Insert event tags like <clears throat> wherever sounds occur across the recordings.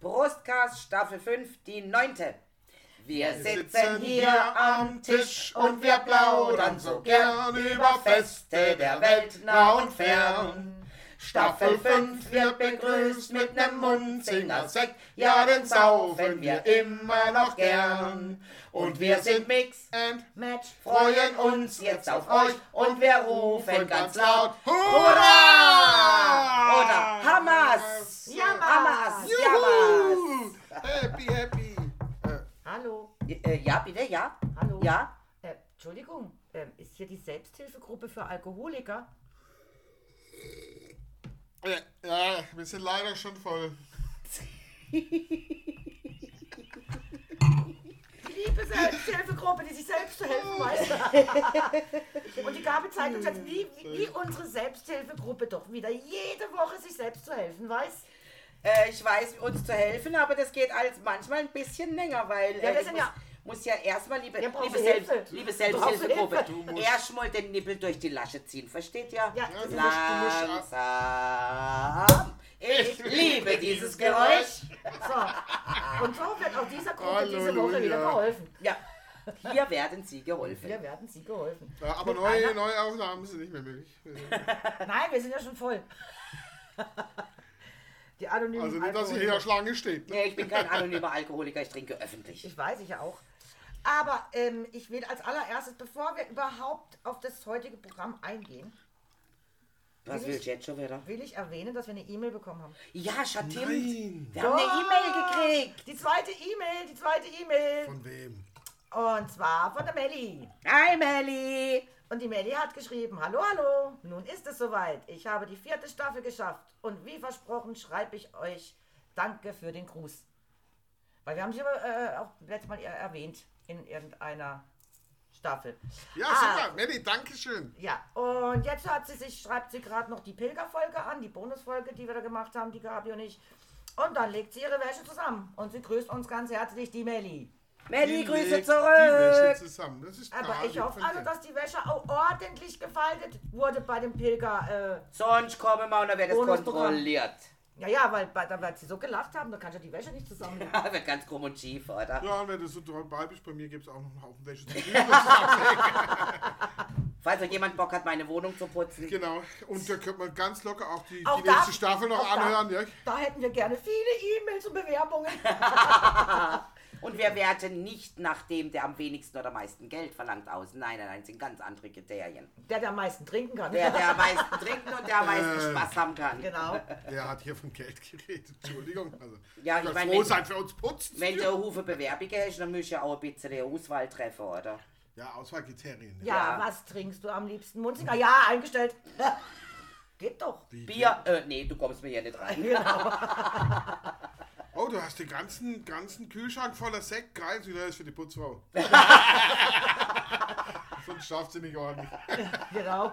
Brustcast Staffel 5, die neunte. Wir sitzen hier am Tisch und wir plaudern so gern über Feste der Welt nah und fern. Staffel 5 wird begrüßt mit nem Munzinger Sekt, ja, den saufen wir immer noch gern. Und wir sind Mix and Match, freuen uns jetzt auf euch und wir rufen ganz laut Hurra! Oder Hamas! Jammers! Hamas! Happy, happy. Äh, Hallo, Äh, Ja, bitte, ja? hallo. Ja? Äh, Entschuldigung, ähm, ist hier die Selbsthilfegruppe für Alkoholiker? Äh, ja, wir sind leider schon voll. Die liebe Selbsthilfegruppe, die sich selbst zu helfen weiß. Und die Gabe zeigt uns jetzt, wie, wie, unsere Selbsthilfegruppe doch wieder jede Woche sich selbst zu helfen weiß. Äh, ich weiß, uns zu helfen, aber das geht als manchmal ein bisschen länger, weil Ja, äh, wir ich sind ja- muss ja erstmal, liebe, Ja, liebe. Selbst, liebe Selbsthilfegruppe, erstmal den Nippel durch die Lasche ziehen, versteht ihr? Ja, Langsam. Ich liebe dieses Geräusch. So, und so wird auch dieser Gruppe diese Halleluja. Woche wieder geholfen. Ja, hier werden sie geholfen. Wir werden sie geholfen. Ja, aber Mit neue, einer- neue Aufnahmen sind nicht mehr möglich. Nein, wir sind ja schon voll. Die anonymen Also nicht, dass hier Alkoholiker. ja Schlange steht. Ne? Nee, ich bin kein anonymer Alkoholiker, ich trinke öffentlich. Ich weiß, ich ja auch. Aber ähm, ich will als allererstes, bevor wir überhaupt auf das heutige Programm eingehen, Was will ich jetzt schon wieder? will ich erwähnen, dass wir eine E-Mail bekommen haben. Ja, Schatim. Nein. Wir haben eine E-Mail gekriegt. Die zweite E-Mail, die zweite E-Mail. Von wem? Und zwar von der Melli. Hi, Melli. Und die Melli hat geschrieben, hallo, hallo, nun ist es soweit. Ich habe die vierte Staffel geschafft. Und wie versprochen schreibe ich euch Danke für den Gruß. Weil wir haben sie aber äh, auch letztes Mal erwähnt in irgendeiner Staffel. Ja, Ah, super. Melli, danke schön. Ja, und jetzt hat sie sich, schreibt sie gerade noch die Pilgerfolge an, die Bonusfolge, die wir da gemacht haben, die Gabi und ich. Und dann legt sie ihre Wäsche zusammen. Und sie grüßt uns ganz herzlich, die Melli. Melli, Die Grüße legt Die Wäsche zurück. zusammen. Das ist Aber ich hoffe also, dass die Wäsche auch ordentlich gefaltet wurde bei dem Pilger. Sonst kommen wir und dann wird es kontrolliert. Äh, ja, ja, weil da wird sie so gelacht haben, da kannst du die Wäsche nicht zusammenlegen. <laughs> wird ganz krumm und schief, oder? Ja, und wenn du so dabei bist, bei mir gibt es auch noch einen Haufen Wäsche zu <laughs> Falls noch jemand Bock hat, meine Wohnung zu putzen. Genau. Und da könnte man ganz locker auch die, Auch die da- nächste Staffel noch auch da- anhören. Ja? Da hätten wir gerne viele E-Mails und Bewerbungen. <laughs> Und wir werten nicht nach dem, der am wenigsten oder am meisten Geld verlangt aus. Nein, nein, nein, es sind ganz andere Kriterien. Der, der am meisten trinken kann. Der, der am meisten trinken und der am meisten Äh. Spaß haben kann. Genau. Der hat hier von Geld geredet. Entschuldigung. Also, Ja, ich meine, froh wenn- sein für uns putzen. Wenn du Hufe Bewerbungen hast, dann du ja auch ein bisschen die Auswahl treffen, oder? Ja, Auswahlkriterien. Ja, Ja. was trinkst du am liebsten? Munzinger? Ja, eingestellt. <laughs> Geht doch. Bier, äh, nee, du kommst mir hier nicht rein. Genau. <laughs> Oh, du hast den ganzen, ganzen Kühlschrank voller Sekt. Geil, wieder ist für die Putzfrau. <laughs> Sonst schafft sie nicht ordentlich. genau.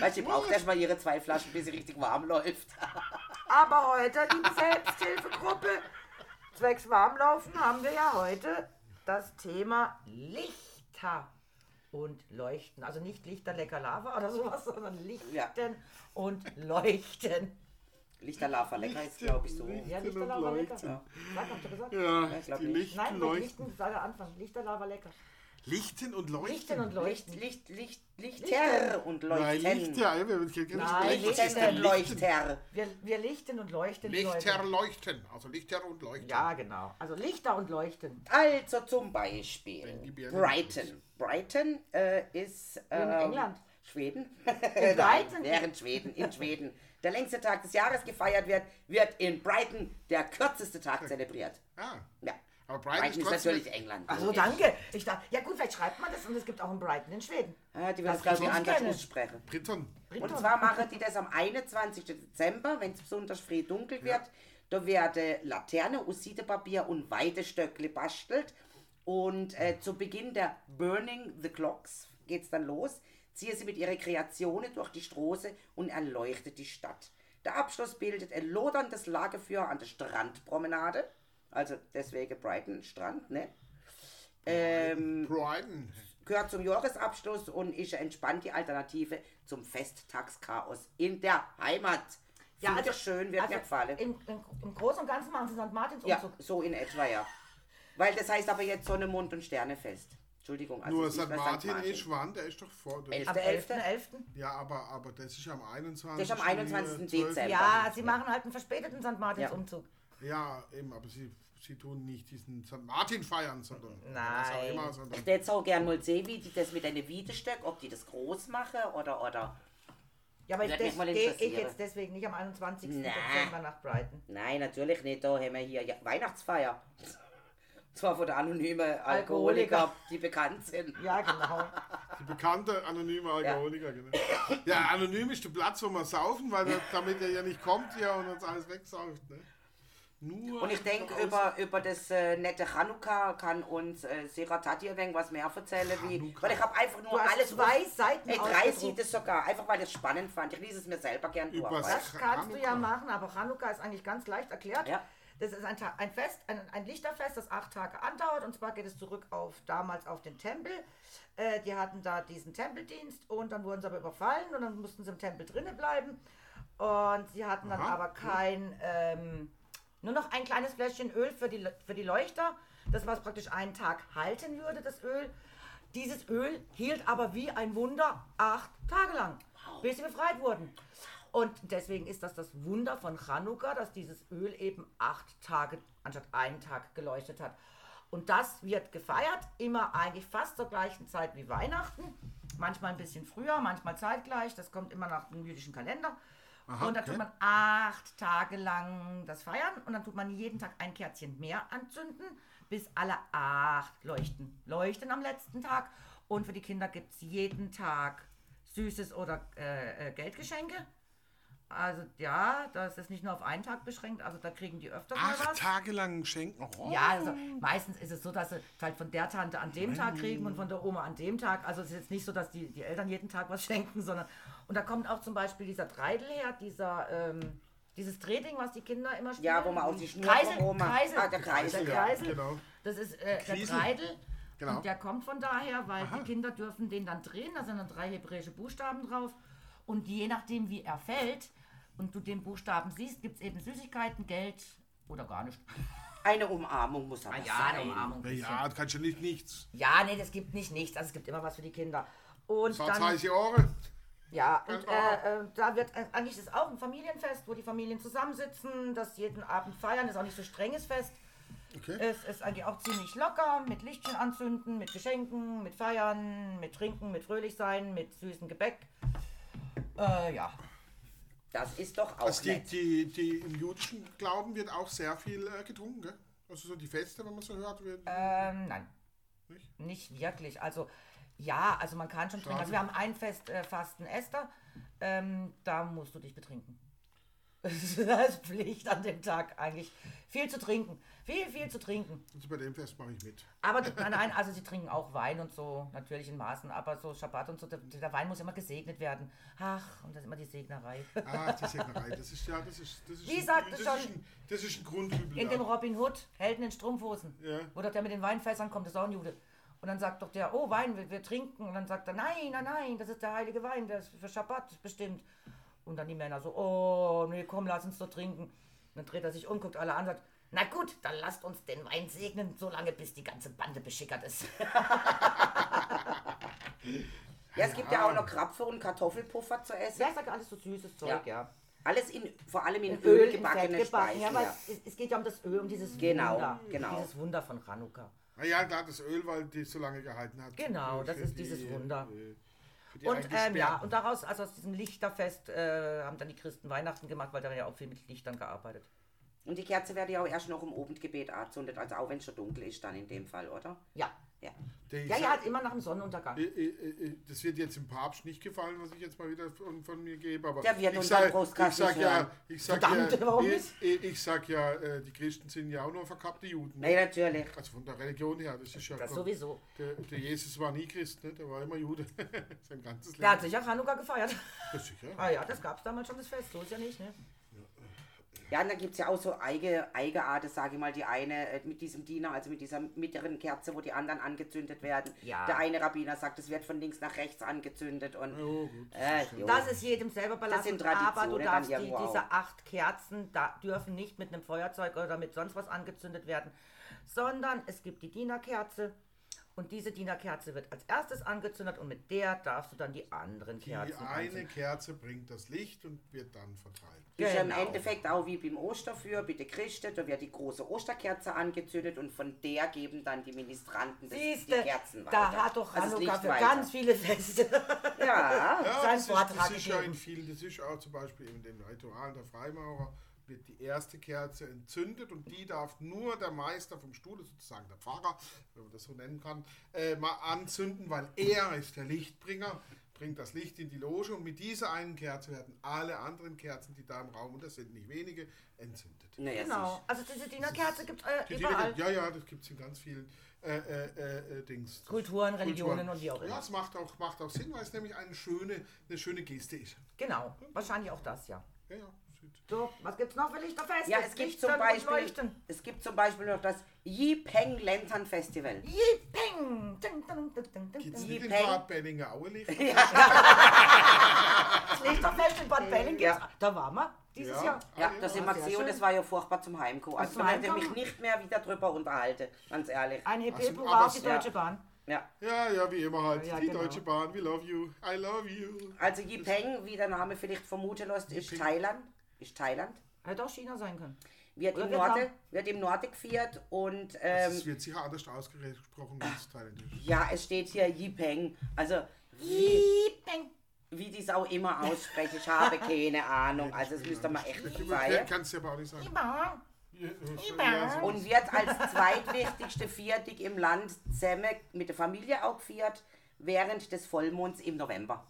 Weißt du, die braucht erst mal ihre zwei Flaschen, bis sie richtig warm läuft. <laughs> Aber heute, die Selbsthilfegruppe zwecks Warmlaufen, haben wir ja heute das Thema Lichter und Leuchten. Also nicht Lichter lecker Lava oder sowas, sondern Lichten Ja. und Leuchten. Lichterlava lecker ist, glaube ich, so. Licht- Ja, Lichterlava lecker. Leuchten. Sag, habt ihr gesagt? Ja, ich glaub die nicht. Nein, leuchten. Lichten, sag am Anfang. Lichterlava lecker. Lichten und leuchten. Lichten und Licht, Leuchten. Licht, Licht, Lichter und Nein, Leuchten. Lichter. Ja, wir Nein, Lichten und? Leuchter. Wir, wir lichten und leuchten. Lichter Leute. leuchten. Also Lichter und leuchten. Ja, genau. Also Lichter und Leuchten. Also zum Beispiel Brighton. Brighton äh, ist ähm, England. Schweden. In <laughs> Nein, Brighton? während Schweden, in Schweden. Der längste Tag des Jahres gefeiert wird, wird in Brighton der kürzeste Tag zelebriert. Ah, Ja. aber Brighton, Brighton ist trotzdem- natürlich England. Also danke. Ich dachte, ja gut, vielleicht schreibt man das und es gibt auch einen Brighton in Schweden. Ah, die Das werden es, glaube ich, anders aussprechen. Briton. Und zwar machen die das am 21. Dezember, wenn es besonders früh dunkel wird. Da werden Laterne, Usitepapier und Weidestöckle bastelt. Und äh, zu Beginn der Burning the Clocks geht es dann los. Ziehen sie mit ihren Kreationen durch die Straße und erleuchtet die Stadt. Der Abschluss bildet ein loderndes Lagerfeuer an der Strandpromenade. Also deswegen Brighton Strand, ne? Ähm, Brighton. gehört zum Jahresabschluss und ist eine entspannte Alternative zum Festtagschaos in der Heimat. Ja, also schön, wird mir gefallen. Im, im, Im Großen und Ganzen machen sie St. Martins Ja, Umzug. so in etwa, ja. Weil das heißt aber jetzt Sonne, Mond und Sternefest. Entschuldigung. Also Nur St. mehr Martin ist wann? Der ist doch vor. Der Elf. Am Der 11.11. 11.. ja, aber, aber das ist am 21. Das ist am 21. äh, 12. Dezember. Ja, sie machen halt einen verspäteten St. Martins Ja. Umzug. Ja, eben, aber sie, sie tun nicht diesen St. Martin feiern, sondern Nein. immer, sondern Ich hätte auch gerne mal sehen, wie die das mit einer Wiedestöck, ob die das groß machen oder, oder. Ja, aber ich, des, ich jetzt deswegen nicht am 21. Na. Dezember nach Brighton. Nein, natürlich nicht. Da haben wir hier ja, Weihnachtsfeier. Zwar von der anonymen Alkoholiker, Alkoholiker. die bekannt sind. Ja, genau. die bekannte anonyme Alkoholiker. Genau. Ja, anonym ist der Platz, wo wir saufen, weil der, damit er ja nicht kommt hier und uns alles wegsauft. Ne? Nur Und ich denke, über, über das äh, nette Chanukka kann uns äh, Seratati was mehr erzählen. Wie, Chanukka. weil ich habe einfach nur alles zwei Seiten Ey, drei sieht es sogar, einfach weil ich es spannend fand. Ich lese es mir selber gern durch. Übers- weißt Das kannst du ja Chanukka. machen, aber Chanukka ist eigentlich ganz leicht erklärt. Ja. Das ist ein, ein Fest, ein, ein Lichterfest, das acht Tage andauert. Und zwar geht es zurück auf damals auf den Tempel. Äh, die hatten da diesen Tempeldienst und dann wurden sie aber überfallen und dann mussten sie im Tempel drinnen bleiben. Und sie hatten dann Aha. aber kein, ähm, nur noch ein kleines Fläschchen Öl für die, für die Leuchter. Das, was praktisch einen Tag halten würde, das Öl. Dieses Öl hielt aber wie ein Wunder acht Tage lang, bis sie befreit wurden. Und deswegen ist das das Wunder von Chanukka, dass dieses Öl eben acht Tage anstatt einen Tag geleuchtet hat. Und das wird gefeiert, immer eigentlich fast zur gleichen Zeit wie Weihnachten. Manchmal ein bisschen früher, manchmal zeitgleich. Das kommt immer nach dem jüdischen Kalender. Aha, und da okay. tut man acht Tage lang das feiern und dann tut man jeden Tag ein Kerzchen mehr anzünden, bis alle acht leuchten. Leuchten am letzten Tag. Und für die Kinder gibt es jeden Tag Süßes oder äh, äh, Geldgeschenke. Also ja, das ist nicht nur auf einen Tag beschränkt, also da kriegen die öfters mal Acht was. Tage lang schenken. Oh. Ja, also meistens ist es so, dass sie halt von der Tante an dem Tag kriegen und von der Oma an dem Tag. Also es ist jetzt nicht so, dass die, die Eltern jeden Tag was <laughs> schenken, sondern und da kommt auch zum Beispiel dieser Dreidel her, dieser ähm, dieses Drehding, was die Kinder immer spielen. Ja, wo man aus die Schnur Kreisel, rum macht. Kreisel, Ah, der Kreisel, der ja, Kreisel. genau. Das ist äh, der. Dreidel. Genau. Und der kommt von daher, weil die Kinder dürfen den dann drehen, da sind dann drei hebräische Buchstaben drauf. Und je nachdem, wie er fällt und du den Buchstaben siehst, gibt es eben Süßigkeiten, Geld oder gar nicht. Eine Umarmung muss aber Ah ja, sein. eine Umarmung. Na ja, das kannst du nicht nichts. Ja, nee, das gibt nicht nichts. Also es gibt immer was für die Kinder. Und So dann, 30 Jahre. ja, und äh, äh, da wird äh, eigentlich ist auch ein Familienfest, wo die Familien zusammensitzen, das jeden Abend feiern. Ist auch nicht so strenges Fest. Okay. Es ist eigentlich auch ziemlich locker, mit Lichtchen anzünden, mit Geschenken, mit Feiern, mit Trinken, mit fröhlich sein, mit süßem Gebäck. Äh, ja. Das ist doch auch Also die, nett. die, die im jüdischen Glauben wird auch sehr viel äh, getrunken, gell? Also so die Feste, wenn man so hört, wird. Ähm, nein. Nicht? Nicht wirklich. Also, ja, also man kann schon trinken. Also wir haben ein Fest äh, Fasten Esther. Ähm, da musst du dich betrinken. Das ist Pflicht an dem Tag eigentlich. Viel zu trinken. Viel, viel zu trinken. Also bei dem Fest mache ich mit. Aber nein, nein, also sie trinken auch Wein und so, natürlich in Maßen, aber so Schabbat und so, der, der Wein muss immer gesegnet werden. Ach, und das ist immer die Segnerei. Ah, die Segnerei, das ist ja, das ist, das ist, Wie ein, sagte das, schon- ist ein, das ist ein Grundübel. In dem Robin Hood, Helden in Strumpfhosen, Ja. wo doch der mit den Weinfässern kommt, das ist auch ein Jude. Und dann sagt doch der, oh Wein, wir, wir trinken. Und dann sagt er, nein, nein, nein, das ist der heilige Wein, der ist für Schabbat bestimmt. Und dann die Männer so, oh, nee, komm, lass uns doch trinken. Und dann dreht er sich um, guckt alle an und sagt, na gut, dann lasst uns den Wein segnen, solange bis die ganze Bande beschickert ist. <laughs> Ja, es gibt ja auch noch Krapfe und Kartoffelpuffer zu essen. Ja, ich sage alles so süßes Zeug, ja. Ja. Alles in, vor allem in, In Öl, Öl, in gebackene gebacken. Speisen. Ja, aber Ja. es, es geht ja um das Öl, um dieses Genau, Wunder. genau. Dieses Wunder von Chanukka. Ah ja, klar, das Öl, weil die so lange gehalten hat. Genau, das ist die, dieses Wunder. äh, für die Und ähm, ja, und daraus, also aus diesem Lichterfest, äh, haben dann die Christen Weihnachten gemacht, weil da ja auch viel mit Lichtern gearbeitet. Und die Kerze wird ja auch erst noch im Abendgebet angezündet, also auch wenn es schon dunkel ist dann in dem Fall, oder? Ja. Ja. Der- Ja, ja, hat immer nach dem Sonnenuntergang. Äh, äh, äh, Das wird jetzt dem Papst nicht gefallen, was ich jetzt mal wieder von, von mir gebe. Aber Der wird ich unseren sag, ja, ich sag Verdammt, ja, ich, ich, sag ja, die Christen sind ja auch nur verkappte Juden. Nee, natürlich. Also von der Religion her, das ist ja Das sowieso. Der, der Jesus war nie Christ, ne? der war immer Jude. <laughs> Sein ganzes Leben. Der hat sicher Chanukka gefeiert. Das sicher. Ah ja, das gab es damals schon, das Fest. So ist ja nicht, ne? Ja, und dann gibt es ja auch so eigene, Eigenarten, sage ich mal, die eine äh, mit diesem Diener, also mit dieser mittleren Kerze, wo die anderen angezündet werden. Ja. Der eine Rabbiner sagt, es wird von links nach rechts angezündet und Oh, gut. äh, jo. Das ist jedem selber belassen, sind aber du Traditionen darfst die, diese acht Kerzen da dürfen nicht mit einem Feuerzeug oder mit sonst was angezündet werden, sondern es gibt die Dienerkerze und diese Dienerkerze wird als erstes angezündet und mit der darfst du dann die anderen Die Kerzen eine anzünden. Kerze bringt das Licht und wird dann verteilt. Ist ja im Genau. Endeffekt auch wie beim Osterfeuer, bitte Christen, da wird die große Osterkerze angezündet und von der geben dann die Ministranten das, die Siehste, Kerzen weiter. da hat doch Also Hanukkah für ganz viele Feste. Ja, <laughs> Ja, Sein das ist, Vortrag das ist ja in vielen, das ist auch zum Beispiel in den Ritualen der Freimaurer, wird die erste Kerze entzündet und die darf nur der Meister vom Stuhle, sozusagen der Pfarrer, wenn man das so nennen kann, äh, mal anzünden, weil er ist der Lichtbringer, bringt das Licht in die Loge und mit dieser einen Kerze werden alle anderen Kerzen, die da im Raum, und das sind nicht wenige, entzündet. naja, Genau, also diese Dienerkerze gibt es Die äh, überall. Ja, ja, das gibt es in ganz vielen äh, äh, äh, Dings. Kulturen, Religionen und wie auch Ja, immer. es macht auch, macht auch Sinn, weil es nämlich eine schöne, eine schöne Geste ist. Genau, wahrscheinlich auch das, ja. Ja, ja, So, was gibt's noch für Lichterfeste? Ja, es gibt, zum Beispiel, Leuchten. es gibt zum Beispiel noch das Yipeng Lantern Festival. Ding, Gibt es nicht in. Bad Bellingaue Licht? <laughs> Das Lichterfest in Bad Belling gibt's. Ja. Da waren wir dieses Ja. Jahr. Ja, Ah, das ja, sind wir sehr gesehen und das war ja furchtbar zum Heimkommen. Also da möchte ich mich nicht mehr wieder drüber unterhalten, ganz ehrlich. Ein Also, Hebel aber auf die Deutsche ja. Bahn. Ja. Ja, ja, wie immer halt. Ja, die genau. Deutsche Bahn, we love you, I love you. Also Yipeng, wie der Name vielleicht vermuten lässt, ist Yipeng. Thailand. Ist Thailand. Hätte auch China sein können. Wird Oder im, Vietnam. Norden, wird im Norden gefeiert und ähm, Es wird sicher anders ausgesprochen als Thailändisch. ja, es steht hier Yipeng. Also wie, Yipping! wie die es auch immer aussprechen, ich habe keine Ahnung. Also es müsste man echt Ich sein. kann es ja aber auch nicht sagen. So. Und wird als zweitwichtigste Viertig im Land zusammen mit der Familie auch gefeiert, während des Vollmonds im November.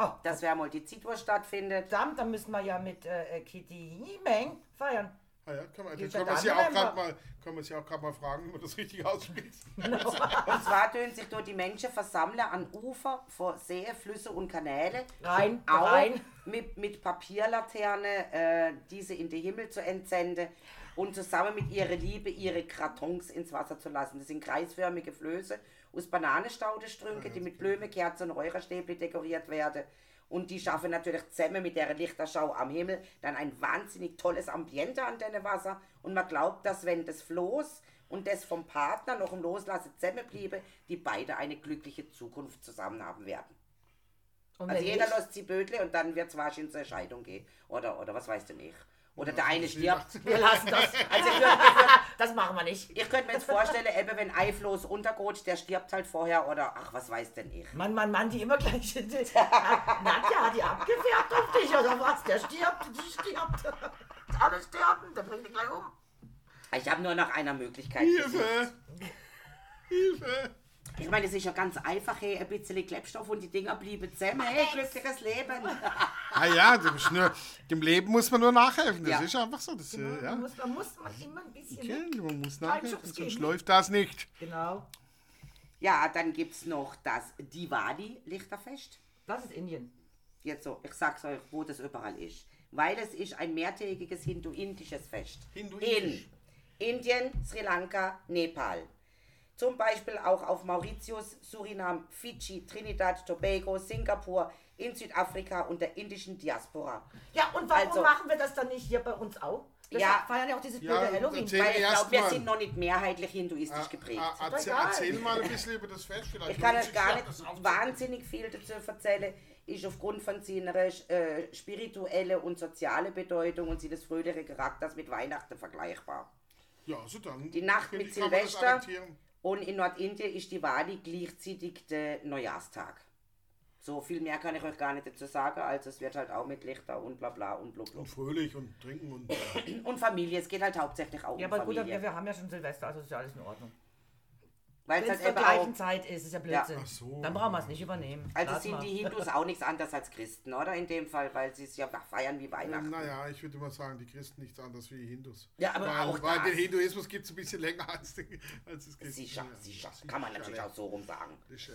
Oh, Das wäre mal die Zeit, wo es stattfindet. verdammt, dann müssen wir ja mit äh, Kitty Yimeng feiern. Ah ja, kann man, Geht kann ja man sich dann auch gerade mal, auch gerade mal fragen, wie man das richtig ausspricht. <laughs> Und zwar tun sich dort die Menschen versammeln an Ufer vor Seen, Flüsse und Kanäle. Rein, auch rein. Mit, mit Papierlaterne äh, diese in den Himmel zu entsenden und zusammen mit ihrer Liebe ihre Kartons ins Wasser zu lassen. Das sind kreisförmige Flöße aus Bananenstaudestrünke, die mit Blumen, Kerzen und Räucherstäbchen dekoriert werden. Und die schaffen natürlich zusammen mit der Lichterschau am Himmel dann ein wahnsinnig tolles Ambiente an dem Wasser. Und man glaubt, dass wenn das Floß und das vom Partner noch im Loslassen zusammenbliebe, die beide eine glückliche Zukunft zusammen haben werden. Und Also jeder lässt die Bödle und dann wird es wahrscheinlich zur Scheidung gehen. Oder, oder was weißt du nicht. Oder der eine stirbt. <laughs> wir lassen das. <laughs> Also ich mir, Das machen wir nicht. ich könnte mir jetzt vorstellen, eben wenn Eifloß untergeht, der stirbt halt vorher oder ach, was weiß denn ich. Mann, Mann, Mann, die immer gleich. Nadja hat die abgefärbt auf dich oder was? Der stirbt, die stirbt. Alle sterben, der bringt dich gleich um. Ich habe nur nach einer Möglichkeit. Hilfe! Hilfe! Ich meine, es ist ja ganz einfach, hey, ein bisschen Klebstoff und die Dinger blieben zusammen. Hey, glückliches Leben. <laughs> Ah ja, dem, nur, dem Leben muss man nur nachhelfen. Das Ja. ist einfach so. Das, äh, Man ja. muss, man muss man immer ein bisschen. Okay, man muss nachhelfen, sonst geben. läuft das nicht. Genau. Ja, dann gibt es noch das Diwali-Lichterfest. Das ist Indien. Jetzt so, ich sag's euch, wo das überall ist. Weil es ist ein mehrtägiges hinduindisches Fest. Hinduindisch. In Indien, Sri Lanka, Nepal. Zum Beispiel auch auf Mauritius, Surinam, Fidschi, Trinidad, Tobago, Singapur, in Südafrika und der indischen Diaspora. Ja, und warum Also- machen wir das dann nicht hier bei uns auch? Wir Ja. feiern ja auch dieses Ja, Halloween. Weil ich glaube, wir sind noch nicht mehrheitlich hinduistisch Ah, geprägt. ah, doch erzähl, mal ein bisschen über das Fest. Vielleicht Ich kann euch gar nicht das wahnsinnig viel dazu erzählen. Ist aufgrund von seiner äh, spirituelle und soziale Bedeutung und seines fröhlichen Charakters mit Weihnachten vergleichbar. Ja, so dann. Die Nacht mit das Silvester. Und in Nordindien ist Diwali gleichzeitig der Neujahrstag. So viel mehr kann ich euch gar nicht dazu sagen. Also es wird halt auch mit Lichter und bla bla und blub blub. Und fröhlich und trinken und. Äh, Und Familie, es geht halt hauptsächlich auch Ja, um aber gut, Familie. wir, wir haben ja schon Silvester, also ist ja alles in Ordnung. Weil es halt zur gleichen auch, Zeit ist, ist ja Blödsinn. Ach so. Dann brauchen wir es nicht übernehmen. also Lass sind mal. die Hindus auch nichts anderes als Christen, oder? In dem Fall, weil sie es ja feiern wie Weihnachten. Naja, ich würde mal sagen, die Christen nichts anderes wie die Hindus. Ja, aber weil, auch weil das. den Hinduismus gibt es ein bisschen länger als, den, als das Christentum. Sicher, Ja, sicher. sicher, Kann man natürlich ja. auch so rum sagen. Das,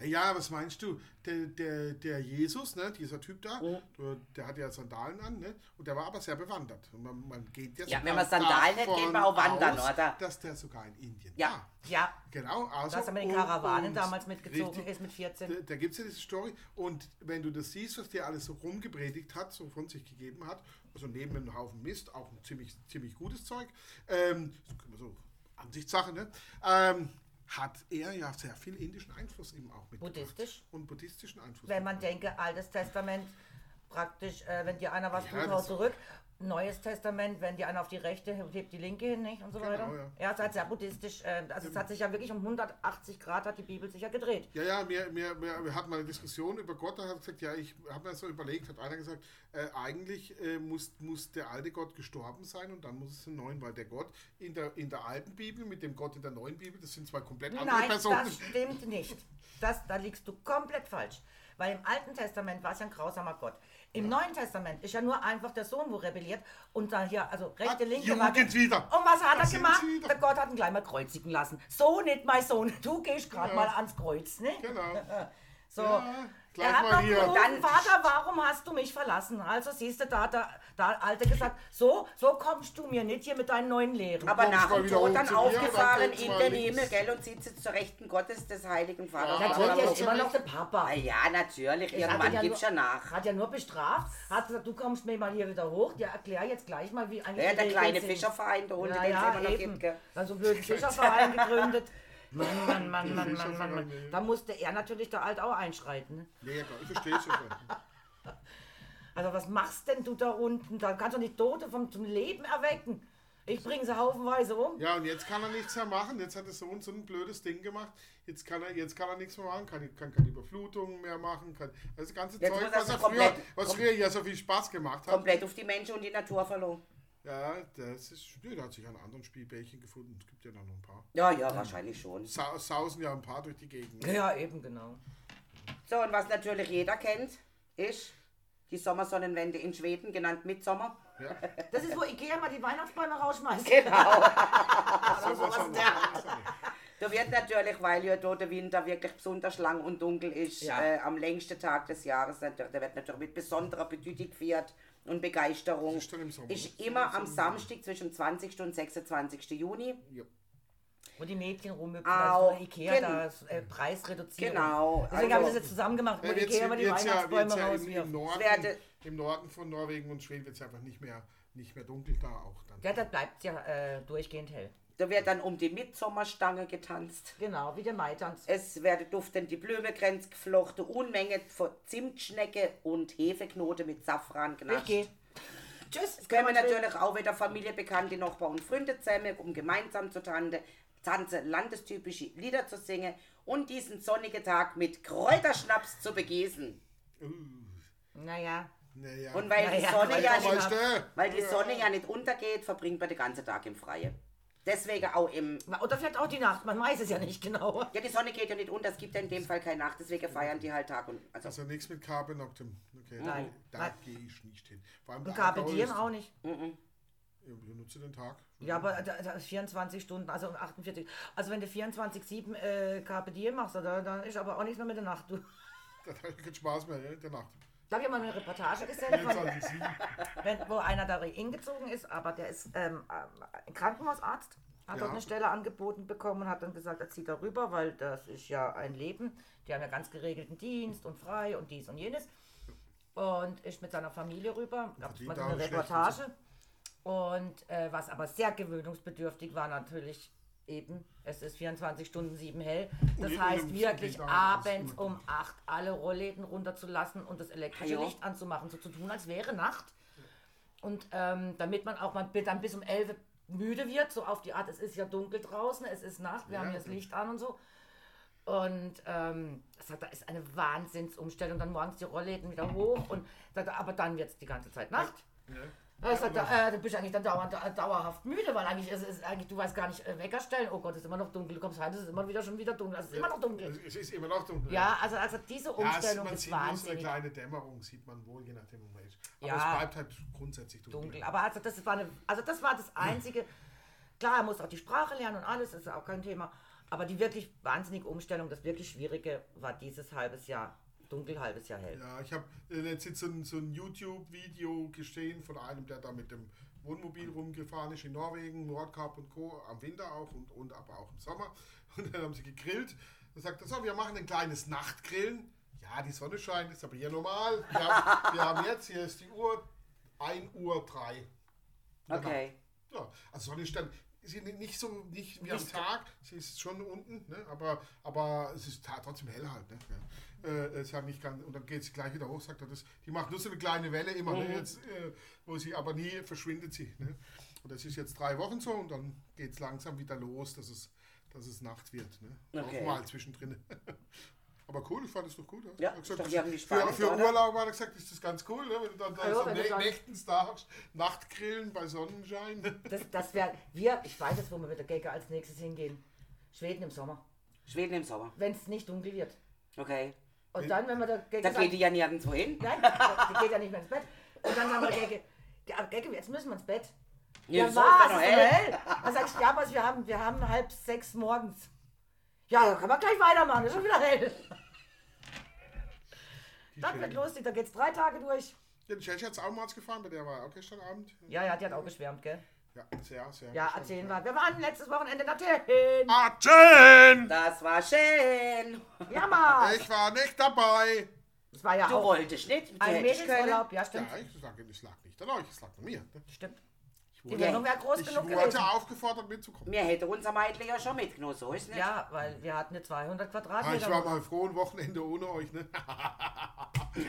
äh, ja, was meinst du? Der, der, der Jesus, ne, dieser Typ da, Mhm. der, der hat ja Sandalen an, ne? Und der war aber sehr bewandert. Und man, man geht jetzt Ja, wenn man Sandalen hat, geht man auch wandern, aus, oder? Dass der sogar in Indien Ja. war. Ja, Genau, also. dass er mit den Karawanen damals mitgezogen richtig. ist mit 14. Da, da gibt es ja diese Story. Und wenn du das siehst, was der alles so rumgepredigt hat, so von sich gegeben hat, also neben einem Haufen Mist, auch ein ziemlich, ziemlich gutes Zeug, ähm, so Ansichtssache, ne? Ähm, hat er ja sehr viel indischen Einfluss eben auch mitgebracht. Buddhistisch? Und buddhistischen Einfluss. Wenn man denke, Altes Testament, praktisch, äh, wenn dir einer was Ja, tut, haut zurück. Neues Testament, wenn dir einer auf die rechte hebt, die linke hin, nicht? Und so Genau, weiter. ja. Er ist halt sehr buddhistisch. Äh, also es hat sich ja wirklich um 180 Grad hat die Bibel sich ja gedreht. Ja, ja, wir, wir, wir, hatten mal eine Diskussion über Gott, da hat gesagt, ja, ich habe mir so überlegt, hat einer gesagt, äh, eigentlich äh, muss, muss der alte Gott gestorben sein und dann muss es einen neuen, weil der Gott in der, in der alten Bibel mit dem Gott in der neuen Bibel, das sind zwei komplett andere Nein, Personen. das stimmt nicht. Das, da liegst du komplett falsch. Weil im Alten Testament war es ja ein grausamer Gott. Im Neuen Testament ist ja nur einfach der Sohn, wo rebelliert und da hier, also rechte, linke. Jugend wieder. Und was hat Da er gemacht? Der Gott hat ihn gleich mal kreuzigen lassen. So nicht, mein Sohn. Du gehst gerade Ja. mal ans Kreuz, ne? Genau. <laughs> So. Ja, gleich er hat mal hier. Dann- Vater, warum hast du mich verlassen? Also siehst du, da hat der, der Alte gesagt, so, so kommst du mir nicht hier mit deinen neuen Lehren. Aber nach dem Tod dann aufgefahren in den. Himmel, gell, und sitzt jetzt zur Rechten Gottes des Heiligen Vaters. Ja, Natürlich aber- ist immer noch der Papa. Ah ja, natürlich. Irgendwann ja gibt's ja nach. Hat ja nur bestraft, hat gesagt, du kommst mir mal hier wieder hoch. Ja, erklär jetzt gleich mal, wie eigentlich Ja, der kleine. Fischerverein, der Hunde, Ja, den es immer noch eben. gibt. Gell. Dann so einen blöden Fischerverein <laughs> gegründet. <laughs> Mann, Mann, Mann, Mann, Mann, Mann, Mann. Da musste er natürlich der Alt auch einschreiten. Ne? Nee, ja, ich verstehe es schon. <laughs> Also was machst denn du da unten? Da kannst du nicht Tote vom, zum Leben erwecken. Ich bringe sie haufenweise um. Ja, und jetzt kann er nichts mehr machen. Jetzt hat er so und so ein blödes Ding gemacht. Jetzt kann er, jetzt kann er nichts mehr machen, kann, kann keine Überflutungen mehr machen. Kann, also das ganze Jetzt Zeug, was, er früher, was früher ja so viel Spaß gemacht hat. Komplett auf die Menschen und die Natur verloren. Ja, das ist. Nö, da hat sich an anderen Spielbärchen gefunden. Es gibt ja noch ein paar. Ja, ja, wahrscheinlich schon. Sa sausen ja ein paar durch die Gegend. ne? Ja, eben genau. So, und was natürlich jeder kennt, ist die Sommersonnenwende in Schweden, genannt Mitsommer. Ja. <laughs> Das ist, wo Ikea mal die Weihnachtsbäume rausschmeißt. Genau. <laughs> So was. Da wird natürlich, weil ja da der Winter wirklich besonders lang und dunkel ist, Ja. äh, am längsten Tag des Jahres, da da wird natürlich mit besonderer Bedeutung gefeiert und Begeisterung. Ist. Ist immer am Samstag zwischen 20. und 26. Juni. Ja. Wo die Mädchen rumhüpfen, Au, also Ikea gen- da ist, äh, Preisreduzierung. Genau, Deswegen also- haben sie das jetzt zusammen gemacht, wo Ja, Ikea immer die Weihnachtsbäume ja im, rauswirft. im, Norden, werde- im Norden von Norwegen und Schweden wird es einfach nicht mehr, nicht mehr dunkel da auch dann. Ja, das bleibt ja äh, durchgehend hell. Da wird dann um die Mitsommerstange getanzt. Genau, wie der Maitanz. Es werden duftend die Blumenkränze geflochten, Unmenge von Zimtschnecke und Hefeknote mit Safran genascht. gehe. Tschüss. Es kommen natürlich auch wieder Familie, Bekannte, Nachbarn und Freunde zusammen, um gemeinsam zu tanzen, tanzen, landestypische Lieder zu singen und diesen sonnigen Tag mit Kräuterschnaps zu begießen. Naja, Naja. Und weil die Naja, Sonne ja nicht, weil die Sonne ja nicht untergeht, verbringt man den ganzen Tag im Freien. Deswegen auch im oder vielleicht auch die Nacht, man weiß es ja nicht genau. Ja, die Sonne geht ja nicht unter, es gibt ja in dem Fall keine Nacht, deswegen feiern die halt Tag und also Also nichts mit Carpe Noctem. Okay, Nein. da Nein. gehe ich nicht hin. Vor allem Und Carpe Diem auch nicht. Ja, wir nutzen den Tag. Ja, aber da, da ist 24 Stunden, also 48. Also wenn du 24-7 äh, Carpe Diem machst, da, dann ist aber auch nichts mehr mit der Nacht. Du. <laughs> Da hat keinen Spaß mehr, ja, der Nacht. Da habe ich mal eine Reportage gesehen, von, 24/7. wenn, wo einer da hingezogen ist, aber der ist ähm, ein Krankenhausarzt, hat Ja. dort eine Stelle angeboten bekommen und hat dann gesagt, er zieht da rüber, weil das ist ja ein Leben. Die haben ja ganz geregelten Dienst und frei und dies und jenes. Und ist mit seiner Familie rüber, gab es mal eine Reportage. Und äh, was aber sehr gewöhnungsbedürftig war natürlich eben, es ist 24 Stunden 7 hell. Das Und heißt wirklich abends um 8 alle Rollläden runterzulassen und das elektrische ja. Licht anzumachen, so zu tun, als wäre Nacht. Und ähm, damit man auch mal dann bis um 11 müde wird, so auf die Art, es ist ja dunkel draußen, es ist Nacht, wir Ja, haben das okay. Licht an und so. Und ähm, sagt, da ist eine Wahnsinnsumstellung, dann morgens die Rollläden wieder hoch und sagt, er, aber dann wird es die ganze Zeit Nacht. Ja. Er sagt, äh, du bist eigentlich dann dauernd, äh, dauerhaft müde, weil eigentlich ist, ist eigentlich, du weißt gar nicht, äh, Wecker stellen. Oh Gott, es ist immer noch dunkel. Du kommst rein, es ist immer wieder schon wieder dunkel. Es ist immer noch dunkel. Es ist immer noch dunkel. Ja, also, also diese Ja, es, Umstellung ist sieht nur eine wahnsinnig kleine Dämmerung, sieht man wohl, je nachdem, wo man ist. Aber Ja. es bleibt halt grundsätzlich dunkel. dunkel. Aber also das war eine, also das war das einzige. Klar, er muss auch die Sprache lernen und alles, das ist auch kein Thema. Aber die wirklich wahnsinnige Umstellung, das wirklich Schwierige war dieses halbes Jahr dunkel, halbes Jahr hell. Ja, ich habe letztens so ein, so ein YouTube-Video gesehen von einem, der da mit dem Wohnmobil rumgefahren ist in Norwegen, Nordkap und Co. am Winter auch und, und aber auch im Sommer. <laughs> Und dann haben sie gegrillt. Da sagt er so, wir machen ein kleines Nachtgrillen. Ja, die Sonne scheint, ist aber hier normal. Wir haben, wir haben jetzt, hier ist die Uhr 1 Uhr 3. Okay. Ja, also Sonne ist dann ist sie nicht so nicht wie am Tag, sie ist schon unten, ne? aber, aber es ist trotzdem hell halt. Ne? Ja. Äh, es halt nicht ganz, und dann geht sie gleich wieder hoch, sagt er, das, die macht nur so eine kleine Welle immer, ne? jetzt, äh, wo sie aber nie verschwindet sie. Ne? Und das ist jetzt drei Wochen so und dann geht es langsam wieder los, dass es, dass es Nacht wird. Ne? Okay. Auch mal zwischendrin. Aber cool, ich fand es doch gut. Ja, doch das- irgendwie für, für? Urlaub hat er gesagt, ist das ganz cool, ne? wenn du dann, dann Ja, so nächtens da hast, Nachtgrillen bei Sonnenschein. <laughs> Das, das wäre, wir, ich weiß jetzt, wo wir mit der Gecke als nächstes hingehen. Schweden im Sommer, Schweden im Sommer. wenn es nicht dunkel wird. Okay. Und dann, wenn wir der Gecke Da geht die ja nirgendwo hin. nein, die geht ja nicht mehr ins Bett. Und dann sagen wir Gecke, ja, Gecke, jetzt müssen wir ins Bett. Ja, Ja, was? ist hell. Dann sagst du, ja, was, wir haben, wir haben halb sechs morgens. Ja, dann kann man gleich weitermachen, ist schon wieder hell. Das wird lustig, da geht's drei Tage durch. Ja, die Chelsea hat es auch mal gefahren, bei der war auch gestern Abend. Ja, ja, die hat auch geschwärmt, gell? Ja, sehr, sehr. Ja, erzählen wir. Wir waren letztes Wochenende in Athen. Athen! Das war schön. Ja, mal. Ich war nicht dabei. Das war ja Du auch wolltest nicht. Ein. Mädelsurlaub. Ja, stimmt. Ja, ich sage, es lag nicht an euch, es lag an mir. Stimmt. Ich Die wurde, Wohnung wäre groß ich genug wurde gewesen. aufgefordert mitzukommen. Mir hätte unser Mädchen ja schon mitgenommen, so ist nicht. Ja, weil wir hatten eine 200 Ah, Quadratmeter. ich war mal froh ein Wochenende ohne euch, ne? <laughs> <laughs>